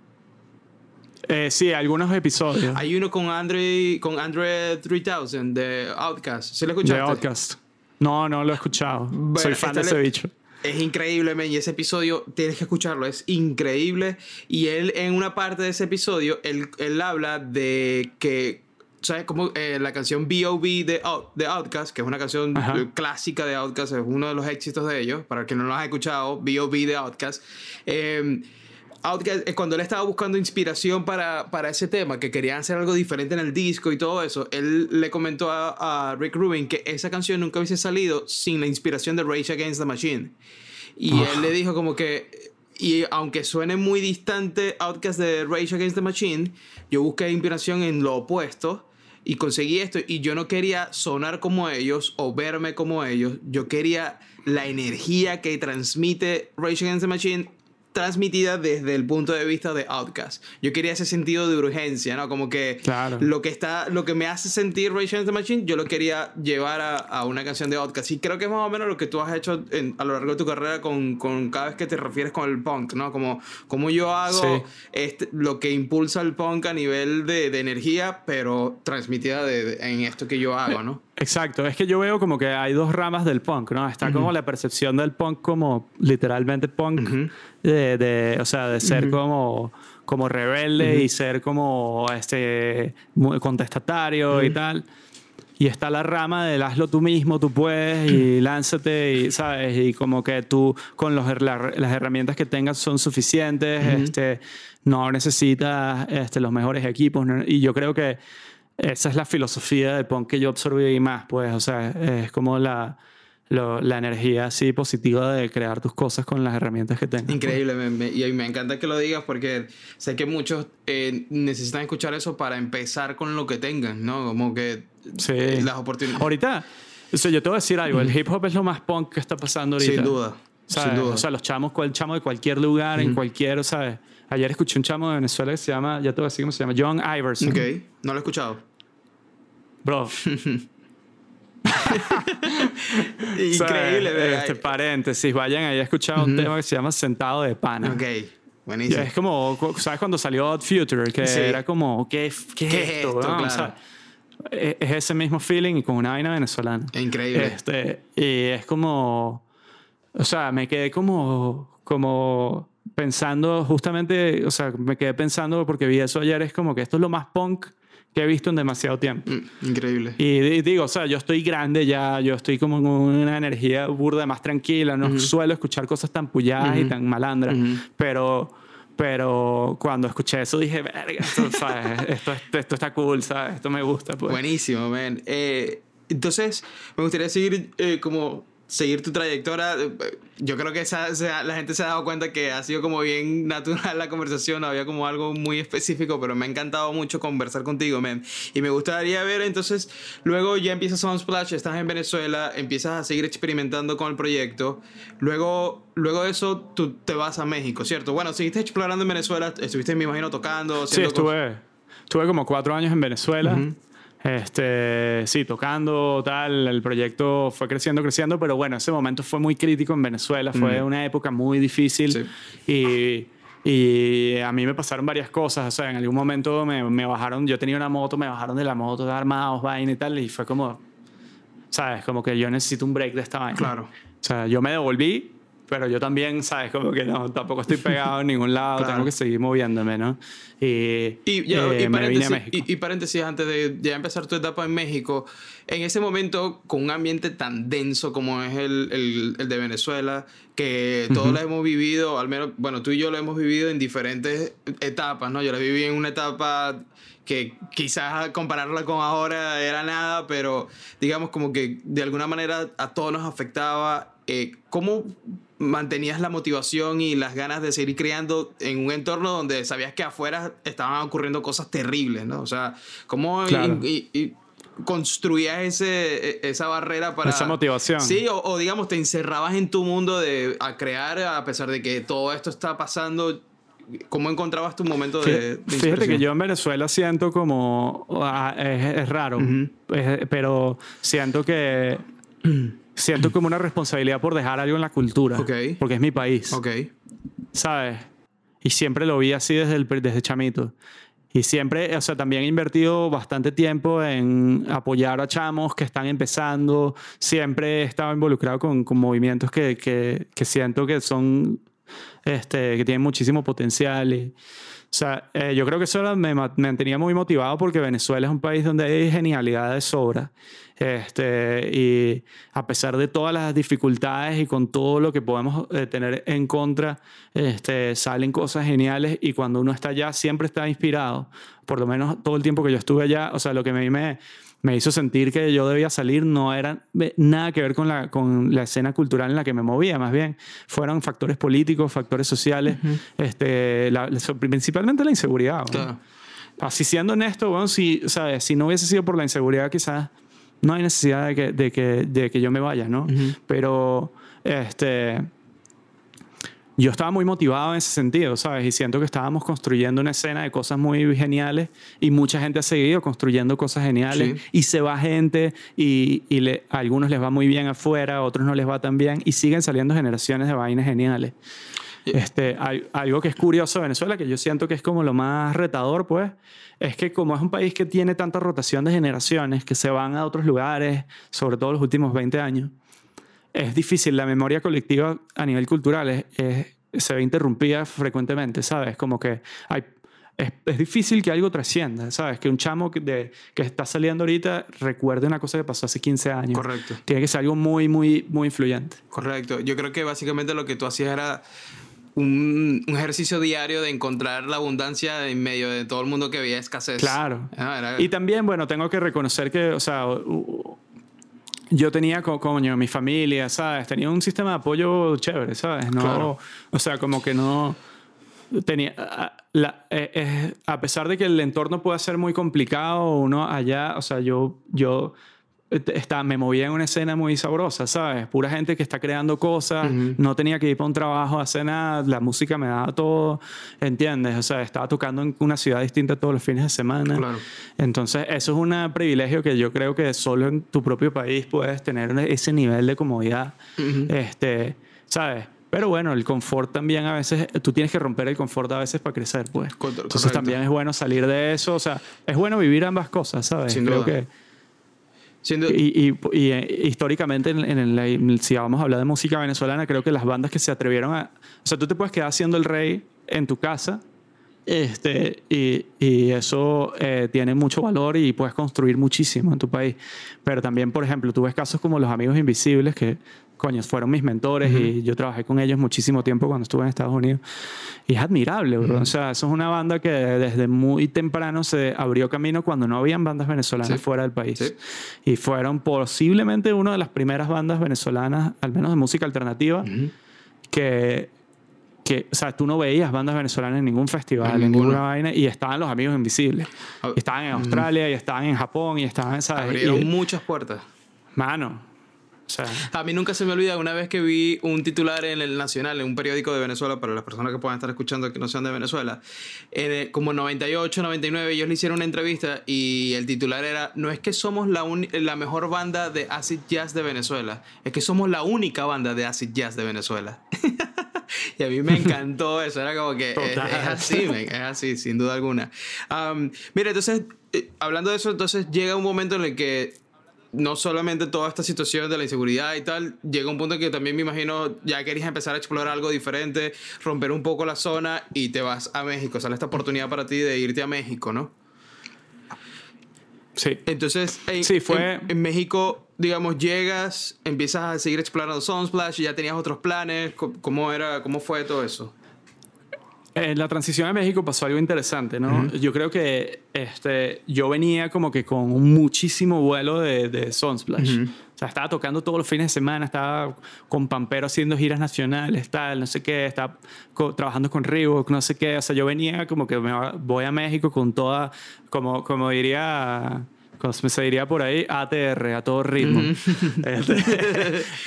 Eh, sí, algunos episodios. Hay uno con Andre, con Andre 3000 de Outcast. ¿Sí lo escuchaste? De Outcast. No, no lo he escuchado. Soy fan de ese bicho. Es increíble, men, y ese episodio tienes que escucharlo, es increíble. Y él, en una parte de ese episodio, él, él habla de que ¿sabes? Como eh, la canción B.O.B. de, de Outcast, que es una canción clásica de Outcast, es uno de los éxitos de ellos, para que no lo has escuchado, B.O.B. de Outcast. Eh, cuando él estaba buscando inspiración para, para, ese tema, que querían hacer algo diferente en el disco y todo eso, él le comentó a, Rick Rubin que esa canción nunca hubiese salido sin la inspiración de Rage Against the Machine. Y él le dijo como que, y aunque suene muy distante Outcast de Rage Against the Machine, yo busqué inspiración en lo opuesto y conseguí esto y yo no quería sonar como ellos o verme como ellos, yo quería la energía que transmite Rage Against the Machine transmitida desde el punto de vista de Outcast. Yo quería ese sentido de urgencia, ¿no? Como que lo que está, lo que me hace sentir Rage Against the Machine, yo lo quería llevar a, a, una canción de Outcast. Y creo que es más o menos lo que tú has hecho a lo largo de tu carrera con, con, cada vez que te refieres con el punk, ¿no? Como, como yo hago este, lo que impulsa el punk a nivel de, de energía, pero transmitida de, en esto que yo hago, ¿no? Exacto, es que yo veo como que hay dos ramas del punk, ¿no? Está como la percepción del punk como literalmente punk, de, de, o sea, de ser como, como rebelde y ser como este, contestatario y tal. Y está la rama del hazlo tú mismo, tú puedes y lánzate y, ¿sabes? Y como que tú con los, las herramientas que tengas son suficientes, este, no necesitas este, los mejores equipos. Y yo creo que esa es la filosofía de punk que yo absorbí más, pues, o sea, es como la, la energía así positiva de crear tus cosas con las herramientas que tengas. Increíble, me, y me encanta que lo digas porque sé que muchos eh, necesitan escuchar eso para empezar con lo que tengan, ¿no? Como que sí. las oportunidades. Ahorita, o sea, yo te voy a decir algo, el hip hop es lo más punk que está pasando ahorita. Sin duda. Sin duda. O sea, los chamos, el chamo de cualquier lugar, en cualquier, ¿sabes? Ayer escuché un chamo de Venezuela que se llama, ya te voy a decir cómo se llama, John Iverson. Ok, no lo he escuchado. Bro. Increíble, ¿verdad? Este paréntesis, vayan ahí a escuchar un tema que se llama Sentado de Pana. Ok. Buenísimo. es como, ¿sabes cuando salió Odd Future? Que era como, ¿qué, qué, es esto? claro. E, es ese mismo feeling y con una vaina venezolana. Increíble. Este, y es como, o sea, me quedé como, como pensando justamente, o sea, me quedé pensando porque vi eso ayer, es como que esto es lo más punk que he visto en demasiado tiempo. Mm, increíble. Y, digo, o sea, yo estoy grande ya, yo estoy como con una energía burda, más tranquila, no suelo escuchar cosas tan puyadas y tan malandras, pero, pero cuando escuché eso dije, verga, esto, ¿sabes? esto, esto, está cool, ¿sabes? Esto me gusta. Pues. Buenísimo, man. Eh, entonces, me gustaría seguir eh, como seguir tu trayectoria. Yo creo que esa, la gente se ha dado cuenta que ha sido como bien natural la conversación, había como algo muy específico, pero me ha encantado mucho conversar contigo, man. Y me gustaría ver entonces, luego ya empiezas Sunsplash, estás en Venezuela, empiezas a seguir experimentando con el proyecto. Luego, luego de eso, tú te vas a México, ¿cierto? Bueno, seguiste explorando en Venezuela, estuviste, me imagino, tocando. Sí, estuve, estuve como cuatro años en Venezuela. Este, sí, tocando, tal, el proyecto fue creciendo, creciendo, pero bueno, ese momento fue muy crítico en Venezuela, fue mm. una época muy difícil y, y, a mí me pasaron varias cosas, o sea, en algún momento me, me, bajaron, yo tenía una moto, me bajaron de la moto, armados, vaina y tal, y fue como, ¿sabes? Como que yo necesito un break de esta vaina. Claro. O sea, yo me devolví, pero yo también, ¿sabes? Como que no, tampoco estoy pegado en ningún lado, tengo que seguir moviéndome, ¿no? Y, y, eh, paréntesis, y, paréntesis, antes de ya empezar tu etapa en México, en ese momento, con un ambiente tan denso como es el, el, el de Venezuela, que todos lo hemos vivido, al menos, bueno, tú y yo lo hemos vivido en diferentes etapas, ¿no? Yo la viví en una etapa que quizás compararla con ahora era nada, pero digamos como que de alguna manera a todos nos afectaba. Eh, ¿Cómo mantenías la motivación y las ganas de seguir creando en un entorno donde sabías que afuera estaban ocurriendo cosas terribles, ¿no? O sea, ¿cómo y, construías ese, e, esa barrera para... Esa motivación. Sí, o, digamos, te encerrabas en tu mundo de, a crear a pesar de que todo esto está pasando ¿Cómo encontrabas tu momento de, de Fíjate que yo en Venezuela siento como... Ah, es, raro, pero siento que... siento como una responsabilidad por dejar algo en la cultura. Porque es mi país. Ok. ¿Sabes? Y siempre lo vi así desde, el, desde chamito. Y siempre, o sea, también he invertido bastante tiempo en apoyar a chamos que están empezando. Siempre he estado involucrado con, con movimientos que, que, que, siento que son, este, que tienen muchísimo potencial. Y, o sea, eh, yo creo que eso me, me, mantenía muy motivado porque Venezuela es un país donde hay genialidad de sobra. Este, y a pesar de todas las dificultades y con todo lo que podemos eh, tener en contra, este, salen cosas geniales y cuando uno está allá siempre está inspirado. Por lo menos todo el tiempo que yo estuve allá, o sea, lo que me, me, me hizo sentir que yo debía salir no era nada que ver con la, con la escena cultural en la que me movía, más bien fueron factores políticos, factores sociales, este, principalmente la inseguridad. Así siendo honesto, bueno, si, ¿sabes? si no hubiese sido por la inseguridad quizás no hay necesidad de que, de que, de que yo me vaya, ¿no? Pero este, yo estaba muy motivado en ese sentido, ¿sabes? Y siento que estábamos construyendo una escena de cosas muy geniales y mucha gente ha seguido construyendo cosas geniales y se va gente y, y a algunos les va muy bien afuera, a otros no les va tan bien y siguen saliendo generaciones de vainas geniales. Este, hay, algo que es curioso de Venezuela, que yo siento que es como lo más retador, pues, es que como es un país que tiene tanta rotación de generaciones que se van a otros lugares, sobre todo los últimos 20 años, es difícil. La memoria colectiva a nivel cultural se ve interrumpida frecuentemente, ¿sabes? Como que hay, es, es, difícil que algo trascienda, ¿sabes? Que un chamo que, de, que está saliendo ahorita recuerde una cosa que pasó hace 15 años. Correcto. Tiene que ser algo muy, muy, muy influyente. Correcto. Yo creo que básicamente lo que tú hacías era un, ejercicio diario de encontrar la abundancia en medio de todo el mundo que veía escasez. Claro. Ah, y también, bueno, tengo que reconocer que, o sea, yo tenía, coño, mi familia, ¿sabes? Tenía un sistema de apoyo chévere, ¿sabes? No, O sea, como que no tenía la, eh, eh, a pesar de que el entorno pueda ser muy complicado uno allá o sea yo yo está, me movía en una escena muy sabrosa, ¿sabes? Pura gente que está creando cosas, no tenía que ir para un trabajo a hacer nada, la música me daba todo, ¿entiendes? O sea, estaba tocando en una ciudad distinta todos los fines de semana. Claro. Entonces, eso es un privilegio que yo creo que solo en tu propio país puedes tener ese nivel de comodidad, este, ¿sabes? Pero bueno, el confort también a veces, tú tienes que romper el confort a veces para crecer, pues. Entonces también es bueno salir de eso, o sea, es bueno vivir ambas cosas, ¿sabes? Sin Creo duda. que y, y, eh, históricamente, en, si vamos a hablar de música venezolana, creo que las bandas que se atrevieron a... O sea, tú te puedes quedar siendo el rey en tu casa este, y, y eso eh, tiene mucho valor y puedes construir muchísimo en tu país. Pero también, por ejemplo, tú ves casos como Los Amigos Invisibles, que coño, fueron mis mentores y yo trabajé con ellos muchísimo tiempo cuando estuve en Estados Unidos. Y es admirable, bro. O sea, eso es una banda que desde muy temprano se abrió camino cuando no habían bandas venezolanas fuera del país. Y fueron posiblemente una de las primeras bandas venezolanas, al menos de música alternativa, que que, o sea, tú no veías bandas venezolanas en ningún festival, en, ninguna vaina, y estaban los amigos invisibles. Ah, estaban en Australia, y estaban en Japón, y estaban, ¿sabes? Abrieron muchas puertas. Mano, a mí nunca se me olvida una vez que vi un titular en el Nacional, en un periódico de Venezuela, para las personas que puedan estar escuchando que no sean de Venezuela, en como 98, 99, ellos le hicieron una entrevista y el titular era, no es que somos la, la mejor banda de acid jazz de Venezuela, es que somos la única banda de acid jazz de Venezuela. y a mí me encantó eso, era como que es, así, es así, sin duda alguna. mira, entonces, eh, hablando de eso, entonces llega un momento en el que no solamente toda esta situación de la inseguridad y tal, llega un punto en que también me imagino ya querías empezar a explorar algo diferente, romper un poco la zona y te vas a México. Sale esta oportunidad para ti de irte a México, ¿no? Sí. Entonces, en, sí, fue... en, México, digamos, llegas, empiezas a seguir explorando Sunsplash, ya tenías otros planes, ¿cómo, era, cómo fue todo eso? En la transición a México pasó algo interesante, ¿no? Yo creo que este, yo venía como que con muchísimo vuelo de, de Sunsplash. O sea, estaba tocando todos los fines de semana, estaba con Pampero haciendo giras nacionales, tal, no sé qué, estaba trabajando con Reebok, no sé qué. O sea, yo venía como que me voy a México con toda, como, como diría como se diría por ahí, ATR, a todo ritmo. Este,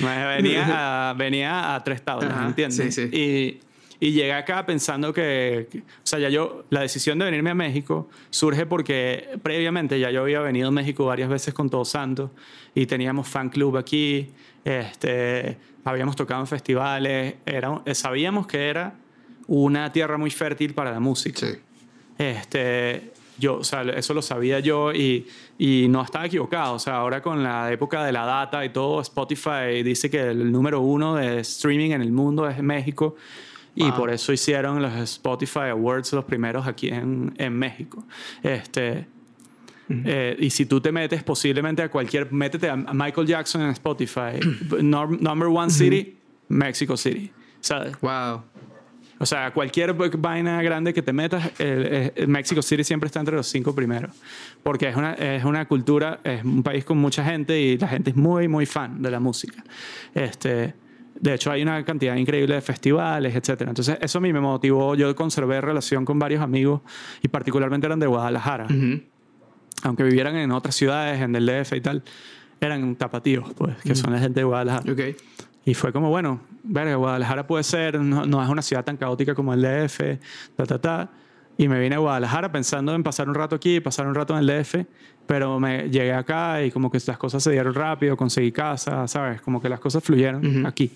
venía, a, venía a tres tablas, ¿entiendes? Sí, sí. Y, Y llegué acá pensando que, que- o sea, ya yo, la decisión de venirme a México surge porque previamente ya yo había venido a México varias veces con Todos Santos y teníamos fan club aquí, este, habíamos tocado en festivales, era, sabíamos que era una tierra muy fértil para la música. Sí. Este, yo, o sea, eso lo sabía yo y, y no estaba equivocado. O sea, ahora con la época de la data y todo, Spotify dice que el número uno de streaming en el mundo es México. Y Wow. por eso hicieron los Spotify Awards los primeros aquí en, en México. Este, eh, y si tú te metes posiblemente a cualquier, métete a Michael Jackson en Spotify, Num- number one city, Mexico City. ¿Sabes? Wow. O sea, cualquier vaina grande que te metas, el, el Mexico City siempre está entre los cinco primeros. Porque es una, es una cultura, es un país con mucha gente y la gente es muy, muy fan de la música. Este, de hecho, hay una cantidad increíble de festivales, etc. Entonces, eso a mí me motivó. Yo conservé relación con varios amigos y particularmente eran de Guadalajara. Aunque vivieran en otras ciudades, en el DF y tal, eran tapatíos, pues, que son la gente de Guadalajara. Ok. Y fue como, bueno, verga, Guadalajara puede ser, no, no es una ciudad tan caótica como el DF, ta, ta, ta. Y me vine a Guadalajara pensando en pasar un rato aquí, pasar un rato en el DF, pero me llegué acá y como que las cosas se dieron rápido, conseguí casa, ¿sabes? Como que las cosas fluyeron aquí,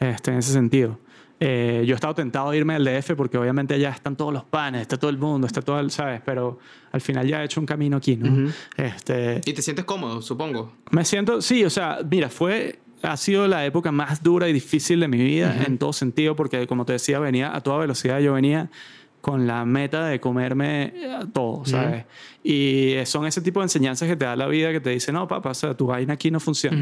este, en ese sentido. Eh, yo he estado tentado de irme al DF porque obviamente allá están todos los panes, está todo el mundo, está todo el, ¿sabes? Pero al final ya he hecho un camino aquí, ¿no? este, Y te sientes cómodo, supongo. me siento, sí, o sea, mira, fue, ha sido la época más dura y difícil de mi vida en todo sentido, porque como te decía, venía a toda velocidad, yo venía con la meta de comerme eh, todo, ¿sabes? Y son ese tipo de enseñanzas que te da la vida que te dice, no, papá, o sea, tu vaina aquí no funciona,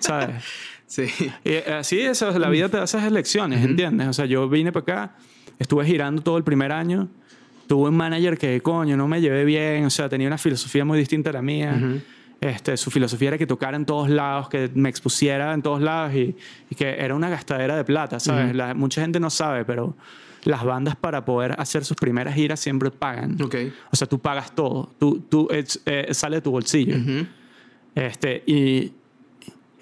¿sabes? Sí. Y eh, así eso, la vida te da esas lecciones, ¿entiendes? O sea, yo vine para acá, estuve girando todo el primer año, tuve un manager que, coño, no me llevé bien, o sea, tenía una filosofía muy distinta a la mía. este, su filosofía era que tocara en todos lados, que me expusiera en todos lados y, y que era una gastadera de plata, ¿sabes? La- mucha gente no sabe, pero las bandas para poder hacer sus primeras giras siempre pagan. Ok. O sea, tú pagas todo, tú, tú, es- eh, sale de tu bolsillo. Este, y,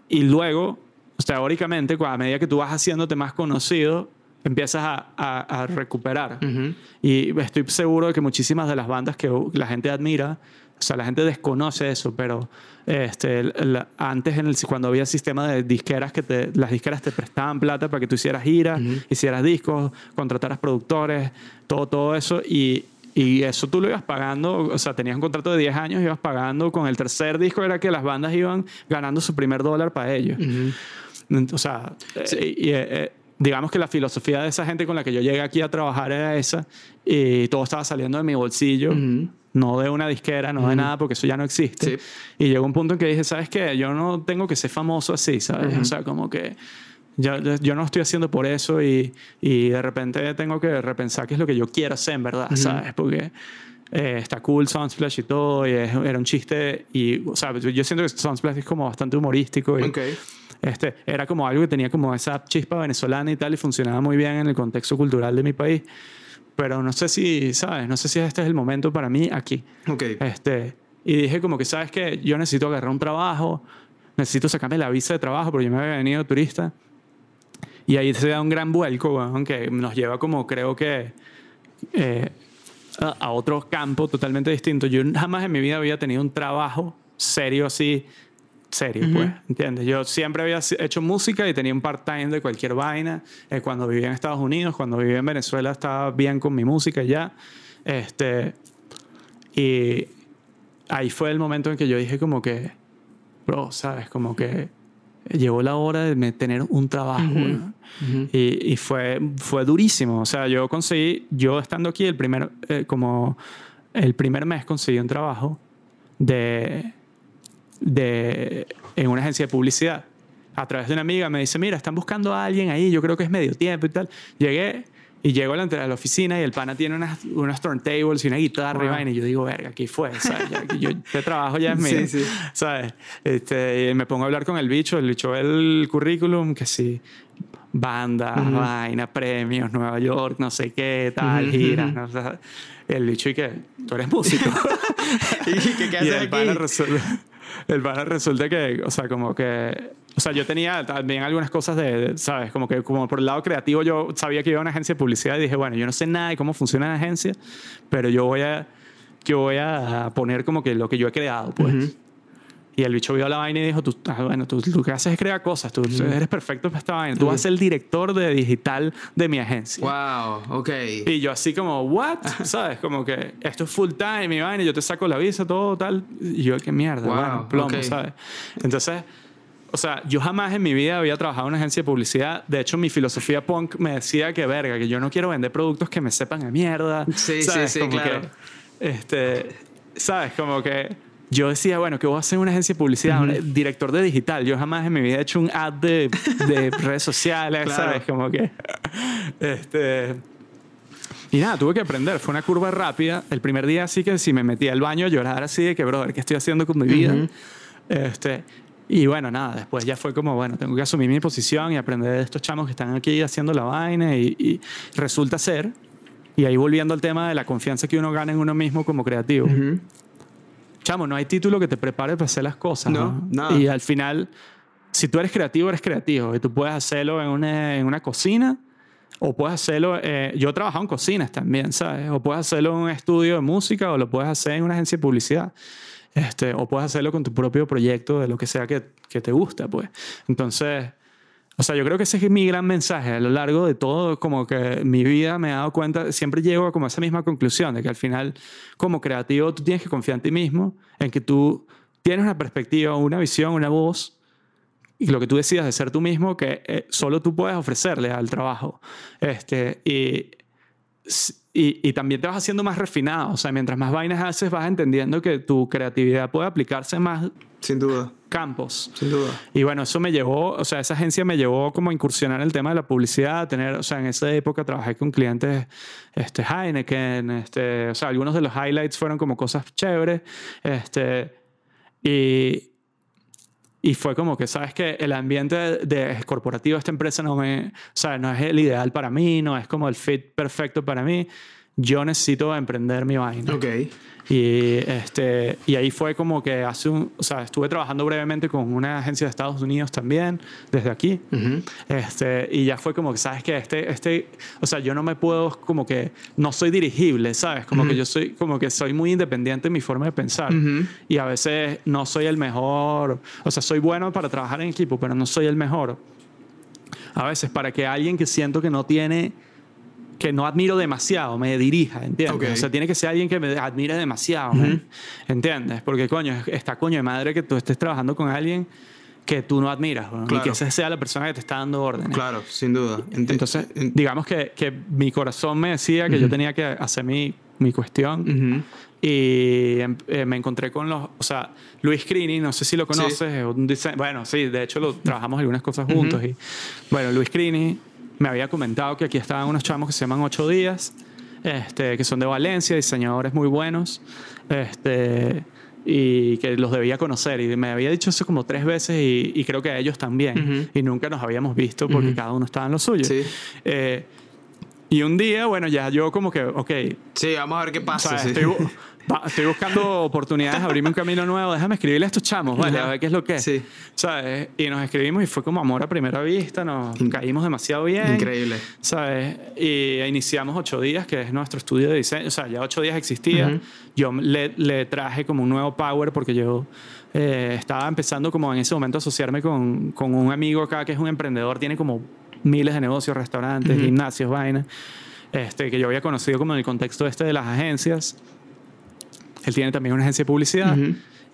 y luego, o sea, teóricamente, a medida que tú vas haciéndote más conocido, empiezas a, a- a recuperar. Y estoy seguro de que muchísimas de las bandas que la gente admira, o sea, la gente desconoce eso, pero este, la- antes, en el, cuando había sistema de disqueras, que te, las disqueras te prestaban plata para que tú hicieras giras, hicieras discos, contrataras productores, todo, todo eso, y, y eso tú lo ibas pagando, o sea, tenías un contrato de 10 años, ibas pagando, con el tercer disco era que las bandas iban ganando su primer dólar para ellos. O sea, y, eh, eh, digamos que la filosofía de esa gente con la que yo llegué aquí a trabajar era esa y todo estaba saliendo de mi bolsillo, no de una disquera, no de nada, porque eso ya no existe. Sí. Y llegó un punto en que dije, ¿sabes qué? Yo no tengo que ser famoso así, ¿sabes? O sea, como que yo, yo no estoy haciendo por eso y, y de repente tengo que repensar qué es lo que yo quiero hacer en verdad, ¿sabes? Porque eh, está cool Sunsplash y todo, y es- era un chiste, y, o sea, yo siento que Sunsplash es como bastante humorístico y, Ok. Este, era como algo que tenía como esa chispa venezolana y tal y funcionaba muy bien en el contexto cultural de mi país. Pero no sé si, ¿sabes? No sé si este es el momento para mí aquí. Ok. Este, y dije como que, ¿sabes qué? Yo necesito agarrar un trabajo, necesito sacarme la visa de trabajo porque yo me había venido turista. Y ahí se da un gran vuelco, weón, que nos lleva como creo que eh, a otro campo totalmente distinto. Yo jamás en mi vida había tenido un trabajo serio así, serio, pues, ¿entiendes? Yo siempre había hecho música y tenía un part-time de cualquier vaina. Eh, cuando vivía en Estados Unidos, cuando vivía en Venezuela estaba bien con mi música ya. Este, y ahí fue el momento en que yo dije como que, bro, ¿sabes? Como que llegó la hora de tener un trabajo. weón. Y, y fue, fue durísimo. O sea, yo conseguí, yo estando aquí el primer, eh, como el primer mes conseguí un trabajo de, de, en una agencia de publicidad. A través de una amiga me dice, mira, están buscando a alguien ahí, yo creo que es medio tiempo y tal. Llegué y llego a la de la oficina y el pana tiene unas, unos turntables y una guitarra y Wow. vaina. Y yo digo, verga, aquí fue, ¿sabes? Yo, este trabajo ya es mío, Sí, sí. ¿sabes? Este, y me pongo a hablar con el bicho, el bicho ve el currículum, que sí, banda, vaina, premios, Nueva York, no sé qué, tal, Ujú, giras, ujú. ¿no? O sea, el bicho y que tú eres músico. ¿Y qué, qué y haces el pana, aquí? El pana resulta que, o sea, como que o sea, yo tenía también algunas cosas de, ¿sabes? Como que como por el lado creativo yo sabía que iba a una agencia de publicidad y dije, bueno, yo no sé nada de cómo funciona la agencia, pero yo voy a, yo voy a poner como que lo que yo he creado, pues. Y el bicho vio la vaina y dijo, tú, ah, bueno, tú lo que haces es crear cosas, tú eres perfecto para esta vaina, tú vas a ser el director de digital de mi agencia. Wow, ok. Y yo así como, what? ¿Sabes? Como que esto es full time, mi vaina, yo te saco la visa, todo tal. Y yo, qué mierda, Wow, bueno, plomo, ok. ¿sabes? Entonces, o sea, yo jamás en mi vida había trabajado en una agencia de publicidad. De hecho, mi filosofía punk me decía que verga, que yo no quiero vender productos que me sepan a mierda. Sí, sí, ¿sabes? sí, Como claro. que, este, ¿sabes? Como que yo decía, bueno, que voy a hacer en una agencia de publicidad, un director de digital. Yo jamás en mi vida he hecho un ad de, de redes sociales, Claro. ¿sabes? Como que, este... Y nada, tuve que aprender. Fue una curva rápida. El primer día sí que sí me metí al baño a llorar así de que, brother, ¿qué estoy haciendo con mi vida? este, y bueno, nada, después ya fue como, bueno, tengo que asumir mi posición y aprender de estos chamos que están aquí haciendo la vaina y, y resulta ser. Y ahí volviendo al tema de la confianza que uno gana en uno mismo como creativo. Chamo, no hay título que te prepare para hacer las cosas. No, ¿no? nada. Y al final, si tú eres creativo, eres creativo. Y tú puedes hacerlo en una, en una cocina o puedes hacerlo. eh, yo he trabajado en cocinas también, ¿sabes? O puedes hacerlo en un estudio de música o lo puedes hacer en una agencia de publicidad. Este, o puedes hacerlo con tu propio proyecto de lo que sea que, que te gusta, pues. Entonces, o sea, yo creo que ese es mi gran mensaje a lo largo de todo, como que mi vida me he dado cuenta, siempre llego a como esa misma conclusión, de que al final, como creativo, tú tienes que confiar en ti mismo, en que tú tienes una perspectiva, una visión, una voz, y lo que tú decidas de ser tú mismo, que eh, solo tú puedes ofrecerle al trabajo. Este, y, y, y también te vas haciendo más refinado, o sea, mientras más vainas haces, vas entendiendo que tu creatividad puede aplicarse más Sin duda, campos. sin duda. Y bueno, eso me llevó, o sea, esa agencia me llevó como a incursionar en el tema de la publicidad, a tener, o sea, en esa época trabajé con clientes, este, Heineken, este, o sea, algunos de los highlights fueron como cosas chéveres, este, y, y fue como que, ¿sabes que El ambiente de, de corporativo de esta empresa no me, o sea, no es el ideal para mí, no es como el fit perfecto para mí, yo necesito emprender mi vaina. Ok. Y, este, y ahí fue como que hace un, o sea, estuve trabajando brevemente con una agencia de Estados Unidos también, desde aquí. este, y ya fue como que, ¿sabes que Este, este, o sea, yo no me puedo, como que, no soy dirigible, ¿sabes? Como que yo soy, como que soy muy independiente en mi forma de pensar. Y a veces no soy el mejor, o sea, soy bueno para trabajar en equipo, pero no soy el mejor. A veces para que alguien que siento que no tiene que no admiro demasiado, me dirija, ¿entiendes? Ok. O sea, tiene que ser alguien que me admire demasiado, man. ¿entiendes? Porque, coño, está coño de madre que tú estés trabajando con alguien que tú no admiras, ¿no? y Claro. que esa sea la persona que te está dando órdenes. Claro, sin duda. Enti- Entonces, en- digamos que, que mi corazón me decía que yo tenía que hacer mi, mi cuestión. Ujú. Y em- eh, me encontré con los, o sea, Luis Crini, no sé si lo conoces, es un bueno, sí, de hecho lo, trabajamos algunas cosas juntos. Y bueno, Luis Crini me había comentado que aquí estaban unos chamos que se llaman Ocho Días, este, que son de Valencia, diseñadores muy buenos, este, y que los debía conocer. Y me había dicho eso como tres veces y, y creo que a ellos también. Y nunca nos habíamos visto porque cada uno estaba en lo suyo. Sí. Eh, y un día, bueno, ya yo como que, ok, Sí, vamos a ver qué o pasa. sea, sí. estoy, estoy buscando oportunidades de abrirme un camino nuevo. Déjame escribirle a estos chamos, ¿vale? A ver qué es lo que es. Sí. ¿Sabes? Y nos escribimos y fue como amor a primera vista. Nos caímos demasiado bien. Increíble. ¿Sabes? Y iniciamos ocho días, que es nuestro estudio de diseño. O sea, ya ocho días existía. Yo le, le traje como un nuevo power porque yo eh, estaba empezando como en ese momento a asociarme con, con un amigo acá que es un emprendedor, tiene como miles de negocios, restaurantes, gimnasios, vainas, este, que yo había conocido como en el contexto este de las agencias. Él tiene también una agencia de publicidad.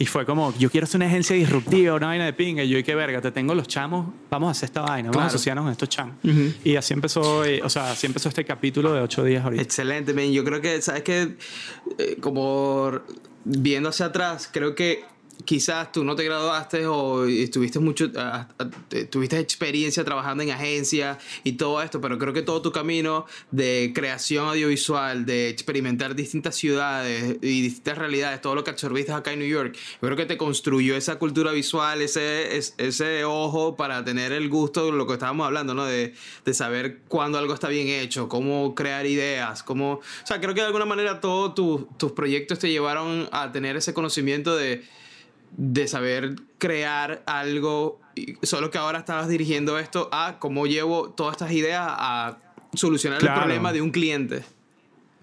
Y fue como, yo quiero hacer una agencia disruptiva, una vaina de pinga. Y yo, ¿y qué verga? Te tengo los chamos, vamos a hacer esta vaina, vamos a Claro. asociarnos con estos chamos. Y así empezó, eh, o sea, así empezó este capítulo de ocho días ahorita. Excelente, men. Yo creo que, ¿sabes qué? Eh, como viendo hacia atrás, creo que quizás tú no te graduaste o estuviste mucho, tuviste experiencia trabajando en agencias y todo esto, pero creo que todo tu camino de creación audiovisual, de experimentar distintas ciudades y distintas realidades, todo lo que absorbiste acá en New York, yo creo que te construyó esa cultura visual, ese, es- ese ojo para tener el gusto de lo que estábamos hablando, ¿no? De, de saber cuándo algo está bien hecho, cómo crear ideas, cómo... O sea, creo que de alguna manera todos tus- tus proyectos te llevaron a tener ese conocimiento de, de saber crear algo solo que ahora estabas dirigiendo esto a cómo llevo todas estas ideas a solucionar el problema de un cliente.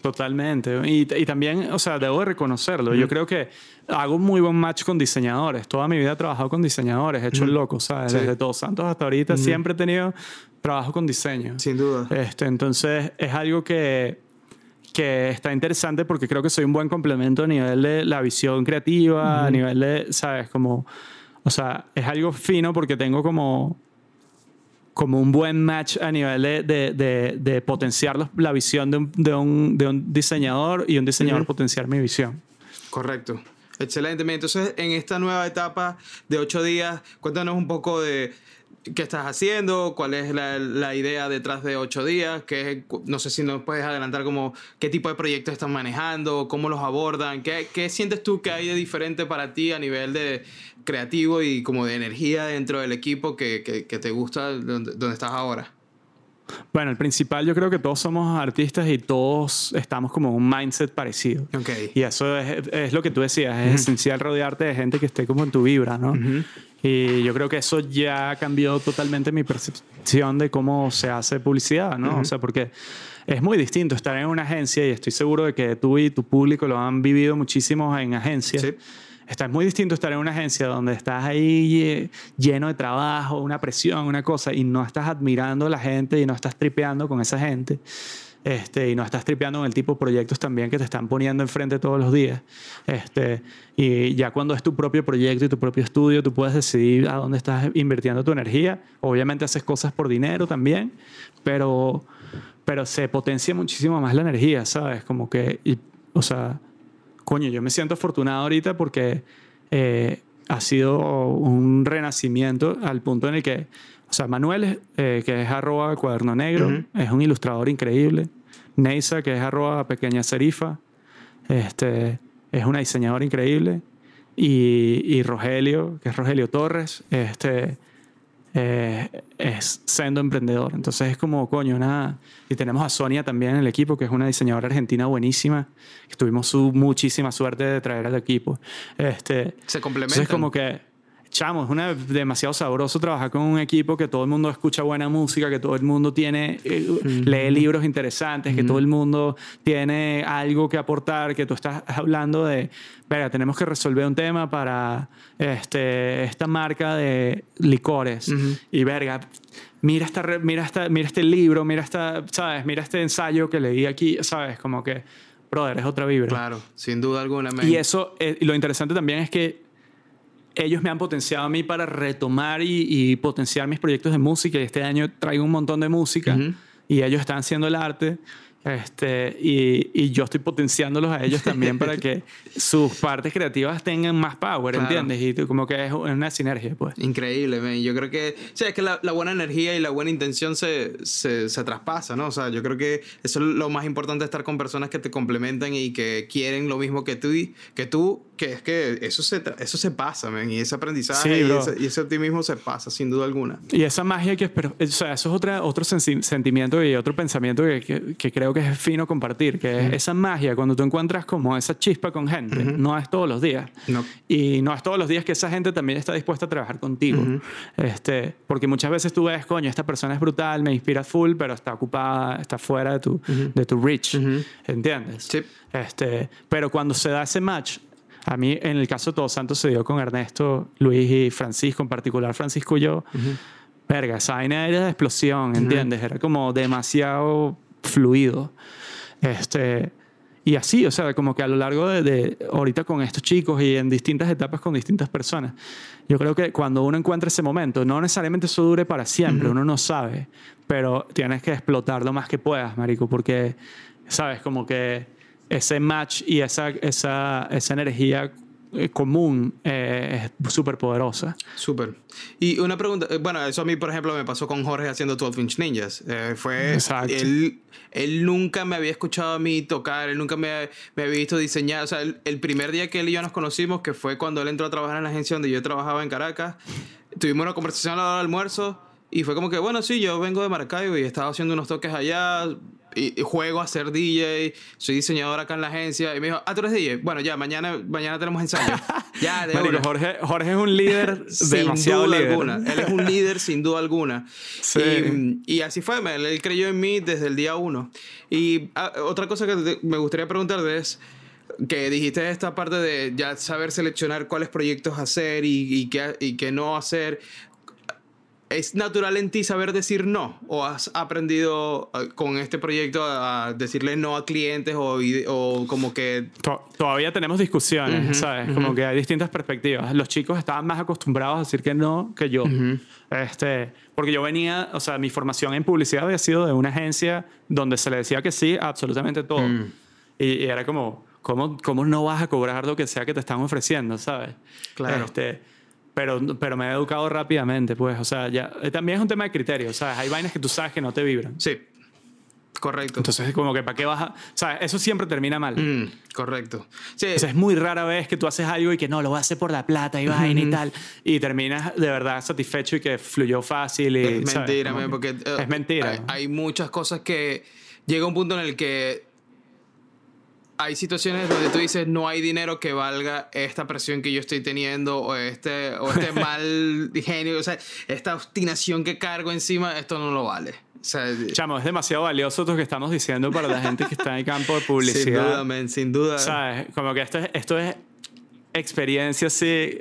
Totalmente. Y, y, también, o sea, debo de reconocerlo. Yo creo que hago un muy buen match con diseñadores. Toda mi vida he trabajado con diseñadores, he hecho el loco, ¿sabes? Desde Todos Santos hasta ahorita siempre he tenido trabajo con diseño. Sin duda. Este, entonces, es algo que, que está interesante porque creo que soy un buen complemento a nivel de la visión creativa, a nivel de, ¿sabes? Como, o sea, es algo fino porque tengo como como un buen match a nivel de, de, de, potenciar la visión de un, de, un, de un, diseñador y un diseñador potenciar mi visión. Correcto. Excelente. Entonces, en esta nueva etapa de ocho días, cuéntanos un poco de qué estás haciendo, cuál es la, la idea detrás de ocho días, qué, no sé si nos puedes adelantar como qué tipo de proyectos están manejando, cómo los abordan, qué, qué sientes tú que hay de diferente para ti a nivel de creativo y como de energía dentro del equipo que, que, te gusta donde, donde, estás ahora? Bueno, el principal yo creo que todos somos artistas y todos estamos como un mindset parecido. Okay. Y eso es, es, lo que tú decías, es esencial rodearte de gente que esté como en tu vibra, ¿no? Y yo creo que eso ya cambió totalmente mi percepción de cómo se hace publicidad, ¿no? O sea, porque es muy distinto estar en una agencia y estoy seguro de que tú y tu público lo han vivido muchísimo en agencias. Sí Está muy distinto estar en una agencia donde estás ahí lleno de trabajo, una presión, una cosa, y no estás admirando a la gente y no estás tripeando con esa gente. Este, y no estás tripeando con el tipo de proyectos también que te están poniendo enfrente todos los días. Este, y ya cuando es tu propio proyecto y tu propio estudio, tú puedes decidir a dónde estás invirtiendo tu energía. Obviamente haces cosas por dinero también, pero, pero se potencia muchísimo más la energía, ¿sabes? Como que, o sea, coño, yo me siento afortunado ahorita porque eh, ha sido un renacimiento al punto en el que, o sea, Manuel, eh, que es arroba cuaderno negro, es un ilustrador increíble. Neisa, que es arroba pequeña serifa, este, es una diseñadora increíble. Y, y, Rogelio, que es Rogelio Torres, este, eh, es siendo emprendedor. Entonces es como, coño, nada. Y tenemos a Sonia también en el equipo, que es una diseñadora argentina buenísima. Tuvimos su, muchísima suerte de traer al equipo. Este, Se complementan. Es como que chamo, es una, demasiado sabroso trabajar con un equipo que todo el mundo escucha buena música, que todo el mundo tiene, eh, lee libros interesantes, que todo el mundo tiene algo que aportar, que tú estás hablando de, venga, tenemos que resolver un tema para este, esta marca de licores. Y verga, mira, esta, mira, esta, mira este libro, mira, esta, ¿sabes? mira este ensayo que leí aquí, ¿sabes? Como que, brother, es otra vibra. Claro, sin duda alguna. Y eso, eh, lo interesante también es que ellos me han potenciado a mí para retomar y, potenciar mis proyectos de música. Y este año traigo un montón de música y ellos están haciendo el arte. Este, y, y, yo estoy potenciándolos a ellos también para que sus partes creativas tengan más power, ¿entiendes? Y como que es una sinergia, pues. Increíble, man. Yo creo que, o sea, es que la, la buena energía y la buena intención se, se, se, traspasa, ¿no? O sea, yo creo que eso es lo más importante, estar con personas que te complementan y que quieren lo mismo que tú, que tú que es que eso se, eso se pasa, man, y ese aprendizaje y, ese, y, ese, optimismo se pasa, sin duda alguna. Y esa magia que, o sea, eso es otra, otro sentimiento y otro pensamiento que, que, que, creo que es fino compartir, que es esa magia, cuando tú encuentras como esa chispa con gente, no es todos los días. No. Y no es todos los días que esa gente también está dispuesta a trabajar contigo. este, porque muchas veces tú ves, coño, esta persona es brutal, me inspira full, pero está ocupada, está fuera de tu, de tu reach, ¿entiendes? Sí. Este, pero cuando se da ese match, a mí, en el caso de Todos Santos, se dio con Ernesto, Luis y Francisco, en particular Francisco y yo. Verga, esa vaina era de explosión, ¿entiendes? Era como demasiado fluido. Este, y así, o sea, como que a lo largo de, de, ahorita con estos chicos y en distintas etapas con distintas personas, yo creo que cuando uno encuentra ese momento, no necesariamente eso dure para siempre, uno no sabe, pero tienes que explotar lo más que puedas, marico, porque, sabes, como que ese match y esa, esa, esa energía común eh, es súper poderosa. Súper. Y una pregunta, eh, bueno, eso a mí, por ejemplo, me pasó con Jorge haciendo 12 Inch Ninjas. fue, Exacto. Él, él nunca me había escuchado a mí tocar, él nunca me, me había visto diseñar. O sea, el, el, primer día que él y yo nos conocimos, que fue cuando él entró a trabajar en la agencia donde yo trabajaba en Caracas, tuvimos una conversación a la hora del almuerzo y fue como que, bueno, sí, yo vengo de Maracaibo y estaba haciendo unos toques allá y, juego a ser DJ, soy diseñador acá en la agencia. Y me dijo, ah, tú eres DJ. Bueno, ya, mañana, mañana tenemos ensayo. ya, de Marico, Jorge, Jorge es un líder demasiado duda líder. alguna. Él es un líder sin duda alguna. Sí. Y, y así fue, él, él creyó en mí desde el día uno. Y ah, otra cosa que te- me gustaría preguntarte es que dijiste esta parte de ya saber seleccionar cuáles proyectos hacer y, y, qué, y qué no hacer. ¿Es natural en ti saber decir no? ¿O has aprendido eh, con este proyecto a decirle no a clientes o, o como que... To- Todavía tenemos discusiones, Ujú, ¿sabes? ujú. Como que hay distintas perspectivas. Los chicos estaban más acostumbrados a decir que no que yo. este, porque yo venía, o sea, mi formación en publicidad había sido de una agencia donde se le decía que sí a absolutamente todo. Mm. Y, y era como, ¿cómo, ¿cómo no vas a cobrar lo que sea que te están ofreciendo, ¿sabes? Claro. Este, pero, pero me he educado rápidamente, pues, o sea, ya, eh, también es un tema de criterio, ¿sabes? Hay vainas que tú sabes que no te vibran. Sí, correcto. Entonces, como que, ¿para qué vas a...? ¿Sabes? Eso siempre termina mal. Mm, correcto. Sí, O sea, es muy rara vez que tú haces algo y que no, lo voy a hacer por la plata y vaina y tal. Y terminas de verdad satisfecho y que fluyó fácil. Y, Es mentira, man, que- porque eh, es mentira. Hay, hay muchas cosas que llega un punto en el que hay situaciones donde tú dices no hay dinero que valga esta presión que yo estoy teniendo o este o este mal genio, o sea, esta obstinación que cargo encima, esto no lo vale. O sea, Chamo, es demasiado valioso lo que estamos diciendo para la gente que está en el campo de sin publicidad. duda, man, sin duda. ¿Sabes? Como que esto es, esto es experiencia así,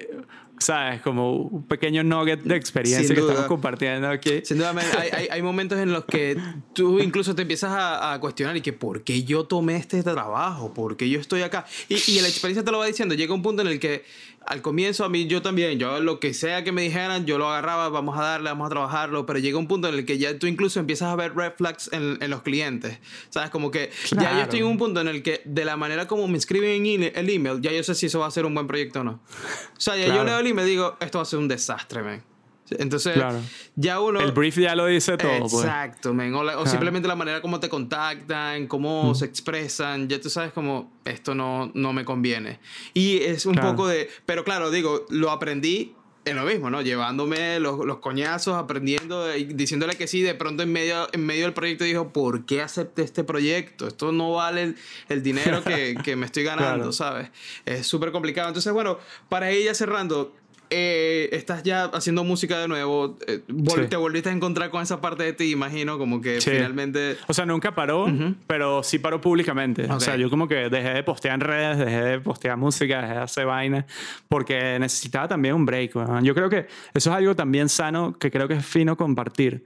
¿sabes? Como un pequeño nugget de experiencia que estamos compartiendo aquí. Sin duda, man, hay, hay, hay momentos en los que tú incluso te empiezas a, a cuestionar y que ¿por qué yo tomé este trabajo? ¿Por qué yo estoy acá? Y, y la experiencia te lo va diciendo. Llega un punto en el que al comienzo a mí yo también, yo lo que sea que me dijeran, yo lo agarraba, vamos a darle, vamos a trabajarlo, pero llega un punto en el que ya tú incluso empiezas a ver red flags en, en los clientes. ¿Sabes? Como que ya yo estoy en un punto en el que de la manera como me escriben en el email, ya yo sé si eso va a ser un buen proyecto o no. O sea, ya yo leo el email y digo, esto va a ser un desastre, man. Entonces, Claro. ya uno... El brief ya lo dice todo, pues. Exacto, men. O, la- o Claro. simplemente la manera como te contactan, cómo se expresan. Ya tú sabes como esto no, no me conviene. Y es un Claro. poco de... Pero claro, digo, lo aprendí en lo mismo, ¿no? Llevándome los, los coñazos, aprendiendo y diciéndole que sí. De pronto en medio, en medio del proyecto dijo, ¿por qué acepté este proyecto? Esto no vale el, el dinero que, que me estoy ganando, Claro. ¿sabes? Es súper complicado. Entonces, bueno, para ella cerrando... eh, estás ya haciendo música de nuevo, eh, vol- Sí. te volviste a encontrar con esa parte de ti, imagino, como que Sí. finalmente... O sea, nunca paró, pero sí paró públicamente. O Ok. sea, yo como que dejé de postear en redes, dejé de postear música, dejé de hacer vainas, porque necesitaba también un break. Yo creo que eso es algo también sano que creo que es fino compartir.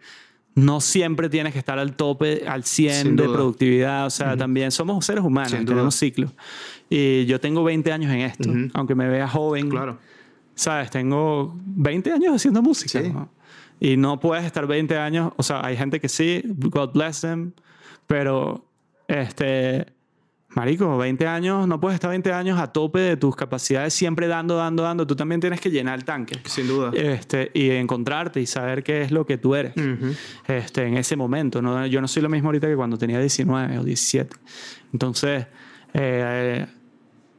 No siempre tienes que estar al tope, al 100 Sin de productividad. O sea, también somos seres humanos, tenemos ciclos. Y yo tengo 20 años en esto, Ujú. aunque me vea joven. Claro. ¿Sabes? Tengo 20 años haciendo música. Sí. ¿no? Y no puedes estar 20 años, o sea, hay gente que sí, God bless them, pero este, marico, 20 años, no puedes estar 20 años a tope de tus capacidades, siempre dando, dando, dando. Tú también tienes que llenar el tanque. Sin duda. Este, y encontrarte y saber qué es lo que tú eres Ujú. este, en ese momento. ¿no? Yo no soy lo mismo ahorita que cuando tenía 19 o 17. Entonces, eh,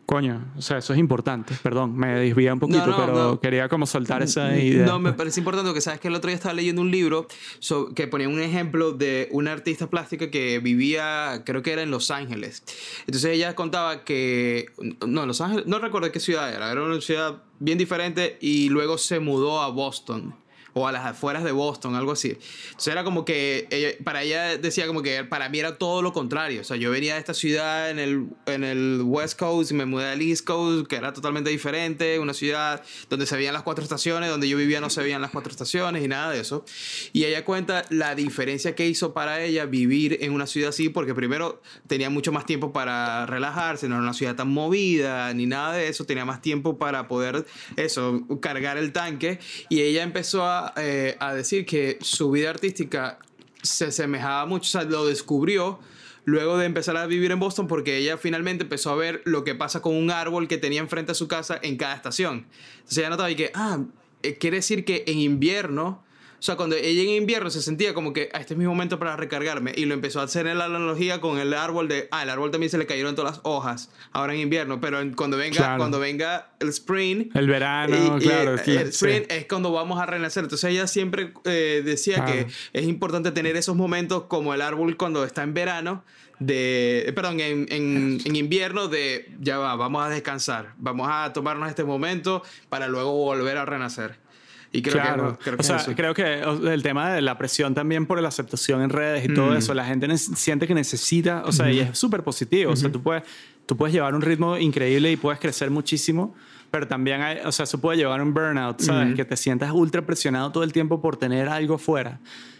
coño, o sea, eso es importante. Perdón, me desvié un poquito, No, no, pero no. quería como soltar esa idea. No, me parece importante que sabes que el otro día estaba leyendo un libro so- que ponía un ejemplo de una artista plástica que vivía, creo que era en Los Ángeles. Entonces ella contaba que, no, en Los Ángeles, no recuerdo qué ciudad era, era una ciudad bien diferente y luego se mudó a Boston. O a las afueras de Boston, algo así. Entonces era como que, ella- para ella decía como que para mí era todo lo contrario. O sea, yo venía de esta ciudad en el, en el West Coast y me mudé al East Coast, que era totalmente diferente. Una ciudad donde se veían las cuatro estaciones, donde yo vivía no se veían las cuatro estaciones y nada de eso. Y ella cuenta la diferencia que hizo para ella vivir en una ciudad así, porque primero tenía mucho más tiempo para relajarse, no era una ciudad tan movida ni nada de eso, tenía más tiempo para poder eso, cargar el tanque. Y ella empezó a, eh, a decir que su vida artística se asemejaba mucho, o sea, lo descubrió luego de empezar a vivir en Boston porque ella finalmente empezó a ver lo que pasa con un árbol que tenía enfrente a su casa en cada estación. Entonces ella notaba y que, ah, eh, quiere decir que en invierno o sea, cuando ella en invierno se sentía como que ah, este es mi momento para recargarme y lo empezó a hacer en la analogía con el árbol de, ah, el árbol también se le cayeron todas las hojas ahora en invierno, pero cuando venga, cuando venga el spring, el verano, claro, el, spring es cuando vamos a renacer. Entonces ella siempre eh, decía que es importante tener esos momentos como el árbol cuando está en verano de, perdón, en, en, en, invierno de, ya va, vamos a descansar, vamos a tomarnos este momento para luego volver a renacer. Y creo que, creo que o sea, creo que el tema de la presión también por la aceptación en redes y todo mm. eso, la gente siente que necesita, o sea, y es súper positivo, o sea, tú puedes, tú puedes llevar un ritmo increíble y puedes crecer muchísimo, pero también hay, o sea, eso puede llevar a un burnout, ¿sabes? Que te sientas ultra presionado todo el tiempo por tener algo fuera.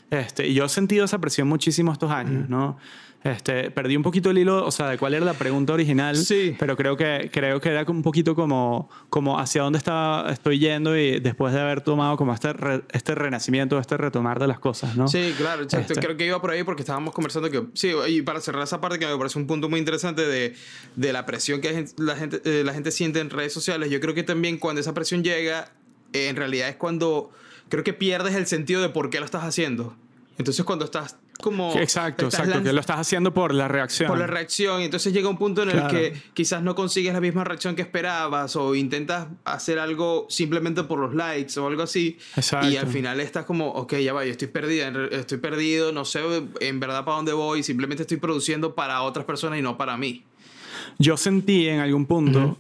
Este, y yo he sentido esa presión muchísimo estos años, ¿no? Este, perdí un poquito el hilo, o sea, de cuál era la pregunta original, sí. pero creo que, creo que era un poquito como, como hacia dónde está, estoy yendo y después de haber tomado como este, este renacimiento, este retomar de las cosas, ¿no? Sí, claro, exacto. Este. Creo que iba por ahí porque estábamos conversando que, sí, y para cerrar esa parte que me parece un punto muy interesante de, de la presión que la gente, eh, la gente siente en redes sociales, yo creo que también cuando esa presión llega, en realidad es cuando creo que pierdes el sentido de por qué lo estás haciendo. Entonces cuando estás como... Exacto, exacto, que lo estás haciendo por la reacción. Por la reacción, y entonces llega un punto en el que quizás no consigues la misma reacción que esperabas o intentas hacer algo simplemente por los likes o algo así. Exacto. Y al final estás como, ok, ya va, yo estoy perdida, estoy perdido, no sé en verdad para dónde voy, simplemente estoy produciendo para otras personas y no para mí. Yo sentí en algún punto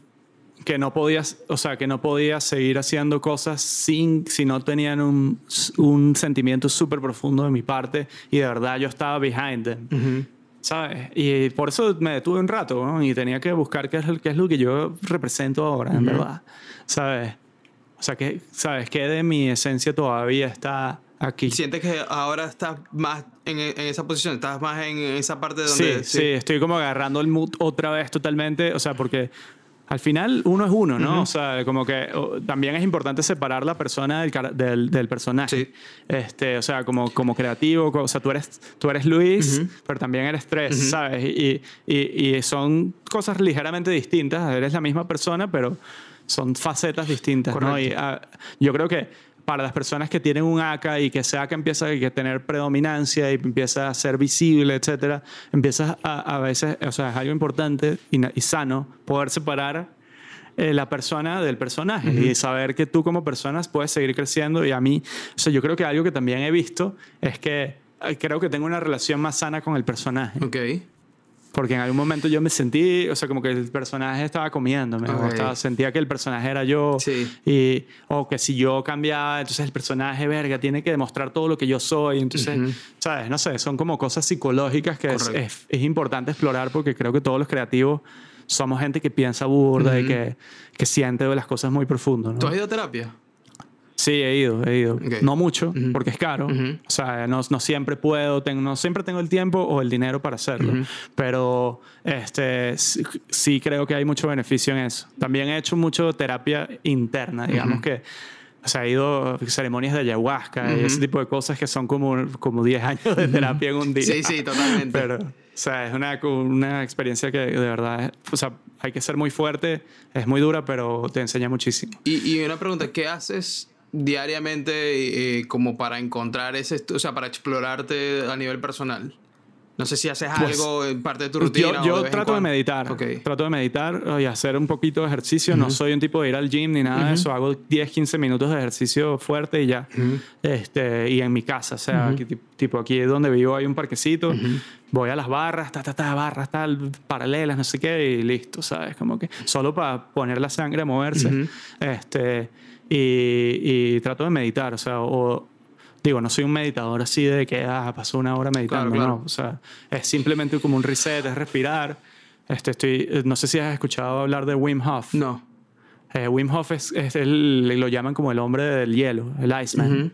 que no podías, o sea, que no podías seguir haciendo cosas sin, si no tenían un, un sentimiento súper profundo de mi parte y de verdad yo estaba behind them. ¿Sabes? Y por eso me detuve un rato y tenía que buscar qué es, qué es lo que yo represento ahora, en verdad. ¿Sabes? O sea, que, ¿sabes? ¿Qué de mi esencia todavía está aquí? ¿Sientes que ahora estás más en, en esa posición? ¿Estás más en esa parte donde...? Sí, sí, sí, estoy como agarrando el mood otra vez totalmente. O sea, porque al final uno es uno, ¿no? O sea, como que también es importante separar la persona del, del, personaje. Sí. Este, o sea, como, como creativo, o sea, tú eres, tú eres Luis, pero también eres Tres, ¿sabes? Y, y, y, son cosas ligeramente distintas. Eres la misma persona, pero son facetas distintas, ¿no? Y ah, yo creo que para las personas que tienen un ACA y que ese ACA empieza a tener predominancia y empieza a ser visible, etcétera, empiezas a, a veces, o sea, es algo importante y, y sano poder separar eh, la persona del personaje y saber que tú como persona puedes seguir creciendo y a mí, o sea, yo creo que algo que también he visto es que eh, creo que tengo una relación más sana con el personaje. Ok. Porque en algún momento yo me sentí, o sea, como que el personaje estaba comiéndome, o sentía que el personaje era yo, sí. y, o que si yo cambiaba, entonces el personaje, verga, tiene que demostrar todo lo que yo soy, entonces, ¿sabes? No sé, son como cosas psicológicas que es, es, importante explorar porque creo que todos los creativos somos gente que piensa burda y que, que siente las cosas muy profundo. ¿no? ¿Tú has ido a terapia? Sí, he ido, he ido. No mucho, porque es caro. O sea, no, no, siempre puedo, tengo, no siempre tengo el tiempo o el dinero para hacerlo. Pero este, sí, creo que hay mucho beneficio en eso. También he hecho mucho terapia interna, digamos que... O sea, he ido a ceremonias de ayahuasca y ese tipo de cosas que son como, como 10 años de terapia en un día. Sí, sí, totalmente. Pero, o sea, es una, una experiencia que de verdad, o sea, hay que ser muy fuerte, es muy dura, pero te enseña muchísimo. Y, y una pregunta, ¿qué haces diariamente eh, como para encontrar ese, o sea, para explorarte a nivel personal? No sé si haces pues, algo en parte de tu rutina. Yo, trato de meditar. Trato de meditar y hacer un poquito de ejercicio. No soy un tipo de ir al gym ni nada de eso. Hago 10, 15 minutos de ejercicio fuerte y ya. este, y en mi casa. O sea, aquí, tipo aquí donde vivo hay un parquecito. Voy a las barras, ta, ta, ta, barras, tal, paralelas, no sé qué, y listo, ¿sabes? Como que solo para poner la sangre a moverse. Este y, trato de meditar, o sea, o, digo, no soy un meditador así de que ah, pasó una hora meditando, no, o sea, es simplemente como un reset, es respirar. Este, estoy, no sé si has escuchado hablar de Wim Hof. No. Eh, Wim Hof es, es el, lo llaman como el hombre del hielo, el Iceman.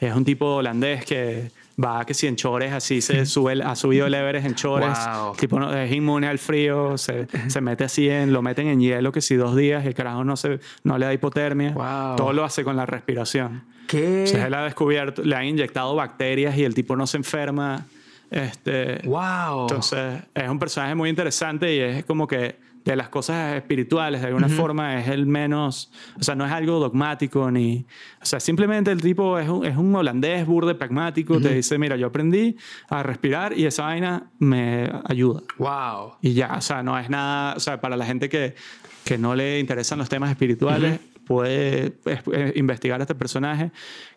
Es un tipo holandés que va que si en chores así se sube, ha subido el Everest en chores, tipo no, es inmune al frío, se, se, mete así en, lo meten en hielo que si dos días el carajo no, se, no le da hipotermia, todo lo hace con la respiración. ¿Qué? O sea, él ha descubierto, le han inyectado bacterias y el tipo no se enferma. Este, wow. Entonces, es un personaje muy interesante y es como que de las cosas espirituales, de alguna forma, es el menos, o sea, no es algo dogmático ni, o sea, simplemente el tipo es un, es un holandés burde pragmático, te dice, mira, yo aprendí a respirar y esa vaina me ayuda. Wow. Y ya, o sea, no es nada, o sea, para la gente que, que no le interesan los temas espirituales, puede investigar a este personaje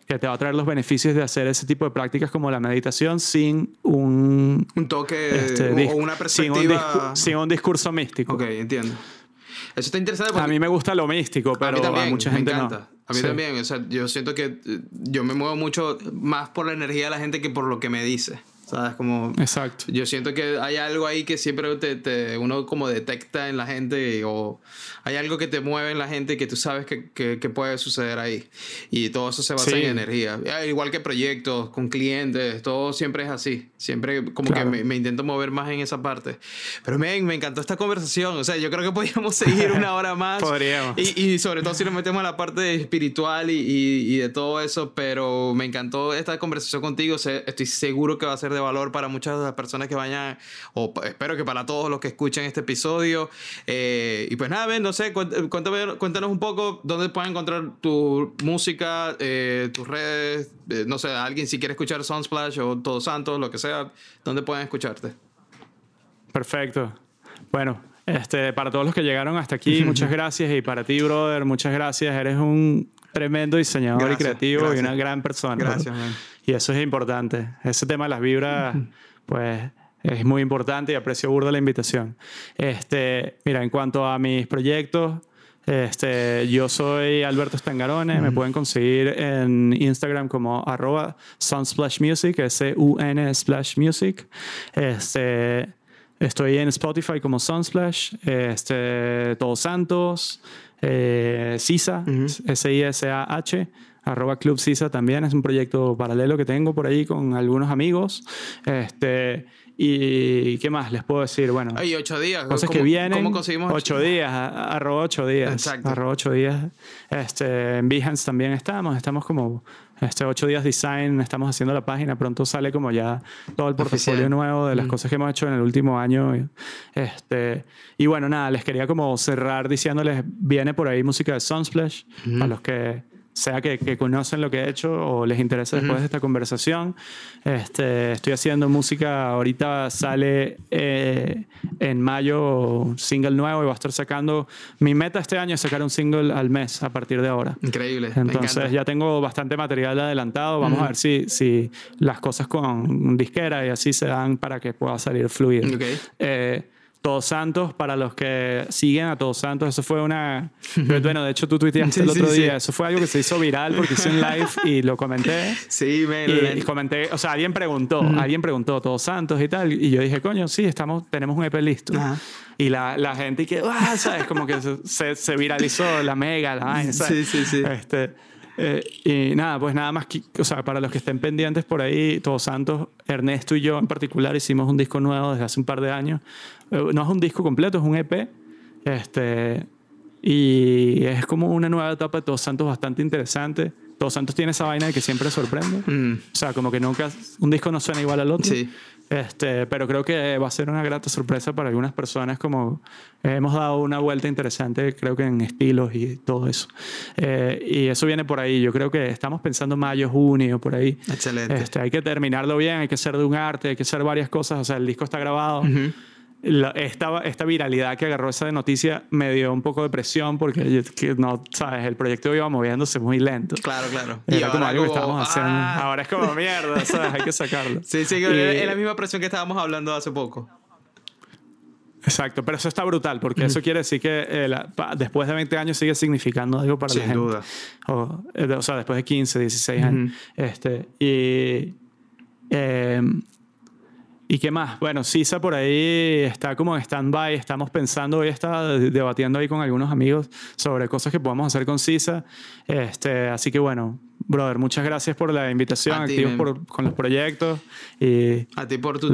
que te va a traer los beneficios de hacer ese tipo de prácticas como la meditación sin un... Un toque este, o una perspectiva... Sin un, discurso místico. Ok, entiendo. Eso está interesante A mí me gusta lo místico, pero a, mí también, mucha gente me encanta. A mí también, o sea, yo siento que eh, yo me muevo mucho más por la energía de la gente que por lo que me dice. ¿Sabes? Como, Exacto. Yo siento que hay algo ahí que siempre te, te, uno como detecta en la gente o hay algo que te mueve en la gente que tú sabes que, que, puede suceder ahí. Y todo eso se basa en energía. Ah, igual que proyectos, con clientes, todo siempre es así. Siempre como que me, me, intento mover más en esa parte. Pero me, me encantó esta conversación. O sea, yo creo que podríamos seguir una hora más. Podríamos. Y, y, sobre todo si nos metemos en la parte espiritual y, y, y, de todo eso. Pero me encantó esta conversación contigo. Estoy seguro que va a ser de valor para muchas de las personas que vayan, o espero que para todos los que escuchen este episodio. Eh, y pues nada, ven, no sé, cuéntanos un poco dónde pueden encontrar tu música, eh, tus redes, eh, no sé, alguien si quiere escuchar Sunsplash o Todos Santos, lo que sea, dónde pueden escucharte. Perfecto. Bueno, este, para todos los que llegaron hasta aquí, muchas gracias. Y para ti, brother, muchas gracias. Eres un tremendo diseñador y creativo y una gran persona. Gracias, Y eso es importante. Ese tema de las vibras, pues es muy importante y aprecio burda la invitación. Este, mira, en cuanto a mis proyectos, este, yo soy Alberto Spengarone, me pueden conseguir en Instagram como arroba sunsplashmusic, S-U-N Splash Music. Este, estoy en Spotify como Sunsplash, este, Todos Santos, eh, Sisa, S-I-S-A-H arroba Club Sisa también es un proyecto paralelo que tengo por ahí con algunos amigos. Este, y qué más les puedo decir, bueno. Hay ocho días. Cosas que vienen. ¿Cómo conseguimos ocho días? Arroba ocho días. Exacto. Arroba ocho días. Este, en Behance también estamos. Estamos como este ocho días design. Estamos haciendo la página. Pronto sale como ya todo el portafolio nuevo de las mm. cosas que hemos hecho en el último año. Este, y bueno, nada, les quería como cerrar diciéndoles, viene por ahí música de Sunsplash. A los que sea que, que, conocen lo que he hecho o les interesa después de esta conversación. Este, estoy haciendo música, ahorita sale eh, en mayo single nuevo y voy a estar sacando, mi meta este año es sacar un single al mes a partir de ahora. Increíble. Entonces ya tengo bastante material adelantado, vamos a ver si, si las cosas con disquera y así se dan para que pueda salir fluir. Okay. Eh, todos Santos, para los que siguen a Todos Santos, eso fue una... Bueno, de hecho tú tuiteaste el otro día, eso fue algo que se hizo viral porque hice un live y lo comenté. Sí, me y, comenté, o sea, alguien preguntó, alguien preguntó Todos Santos y tal, y yo dije, coño, sí, estamos, tenemos un EP listo. Y la, la gente que, ah, ¿sabes? Como que se, se, viralizó la mega, la vaina, Sí, sí, sí. Este, eh, y nada, pues nada más, que, o sea, para los que estén pendientes por ahí, Todos Santos, Ernesto y yo en particular hicimos un disco nuevo desde hace un par de años. Eh, no es un disco completo, es un EP. Este, y es como una nueva etapa de Todos Santos bastante interesante. Todos Santos tiene esa vaina de que siempre sorprende. Mm. O sea, como que nunca, un disco no suena igual al otro. Sí. Este, pero creo que va a ser una grata sorpresa para algunas personas, como hemos dado una vuelta interesante, creo que en estilos y todo eso. Eh, y eso viene por ahí. Yo creo que estamos pensando mayo, junio, por ahí. Excelente. Este, hay que terminarlo bien, hay que ser de un arte, hay que hacer varias cosas. O sea, el disco está grabado esta, esta viralidad que agarró esa noticia me dio un poco de presión porque no, sabes, el proyecto iba moviéndose muy lento. Claro, claro. y ahora como algo que estábamos haciendo. Ah. Ahora es como mierda, ¿sabes? Hay que sacarlo. Sí, sí, es la misma presión que estábamos hablando hace poco. Exacto, pero eso está brutal porque eso quiere decir que eh, después de 20 años sigue significando algo para Sin la gente. duda. O, eh, o, sea, después de 15, 16 años. este, y. Eh, ¿Y qué más? Bueno, Sisa por ahí está como en stand-by. Estamos pensando, hoy está debatiendo ahí con algunos amigos sobre cosas que podamos hacer con Sisa. Este, así que bueno, brother, muchas gracias por la invitación, activos por, con los proyectos. Y a ti por tu,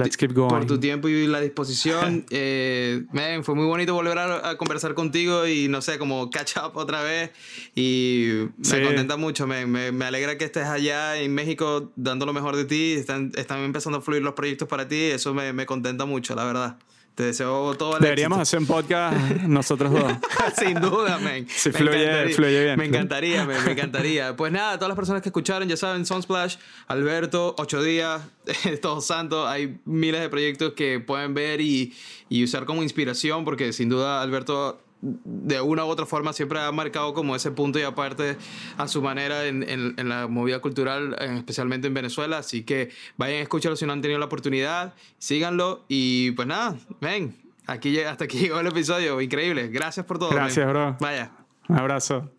por tu tiempo y la disposición. eh, fue muy bonito volver a, conversar contigo y no sé, como catch up otra vez. Y me contenta mucho, me, me, alegra que estés allá en México dando lo mejor de ti. Están, están empezando a fluir los proyectos para ti. Eso me, me contenta mucho, la verdad. Te deseo todo el Deberíamos hacer un podcast nosotros dos. Sin duda, men. Si fluye, fluye bien. Me encantaría, me encantaría. Pues nada, todas las personas que escucharon, ya saben, Sunsplash, Alberto, Ocho Días, Todos Santos, hay miles de proyectos que pueden ver y, y usar como inspiración, porque sin duda Alberto de una u otra forma siempre ha marcado como ese punto y aparte a su manera en, en, la movida cultural, especialmente en Venezuela. Así que vayan a escucharlo si no han tenido la oportunidad, síganlo y pues nada, ven, aquí, hasta aquí llegó el episodio, increíble. Gracias por todo. Gracias, bro. Vaya. Un abrazo.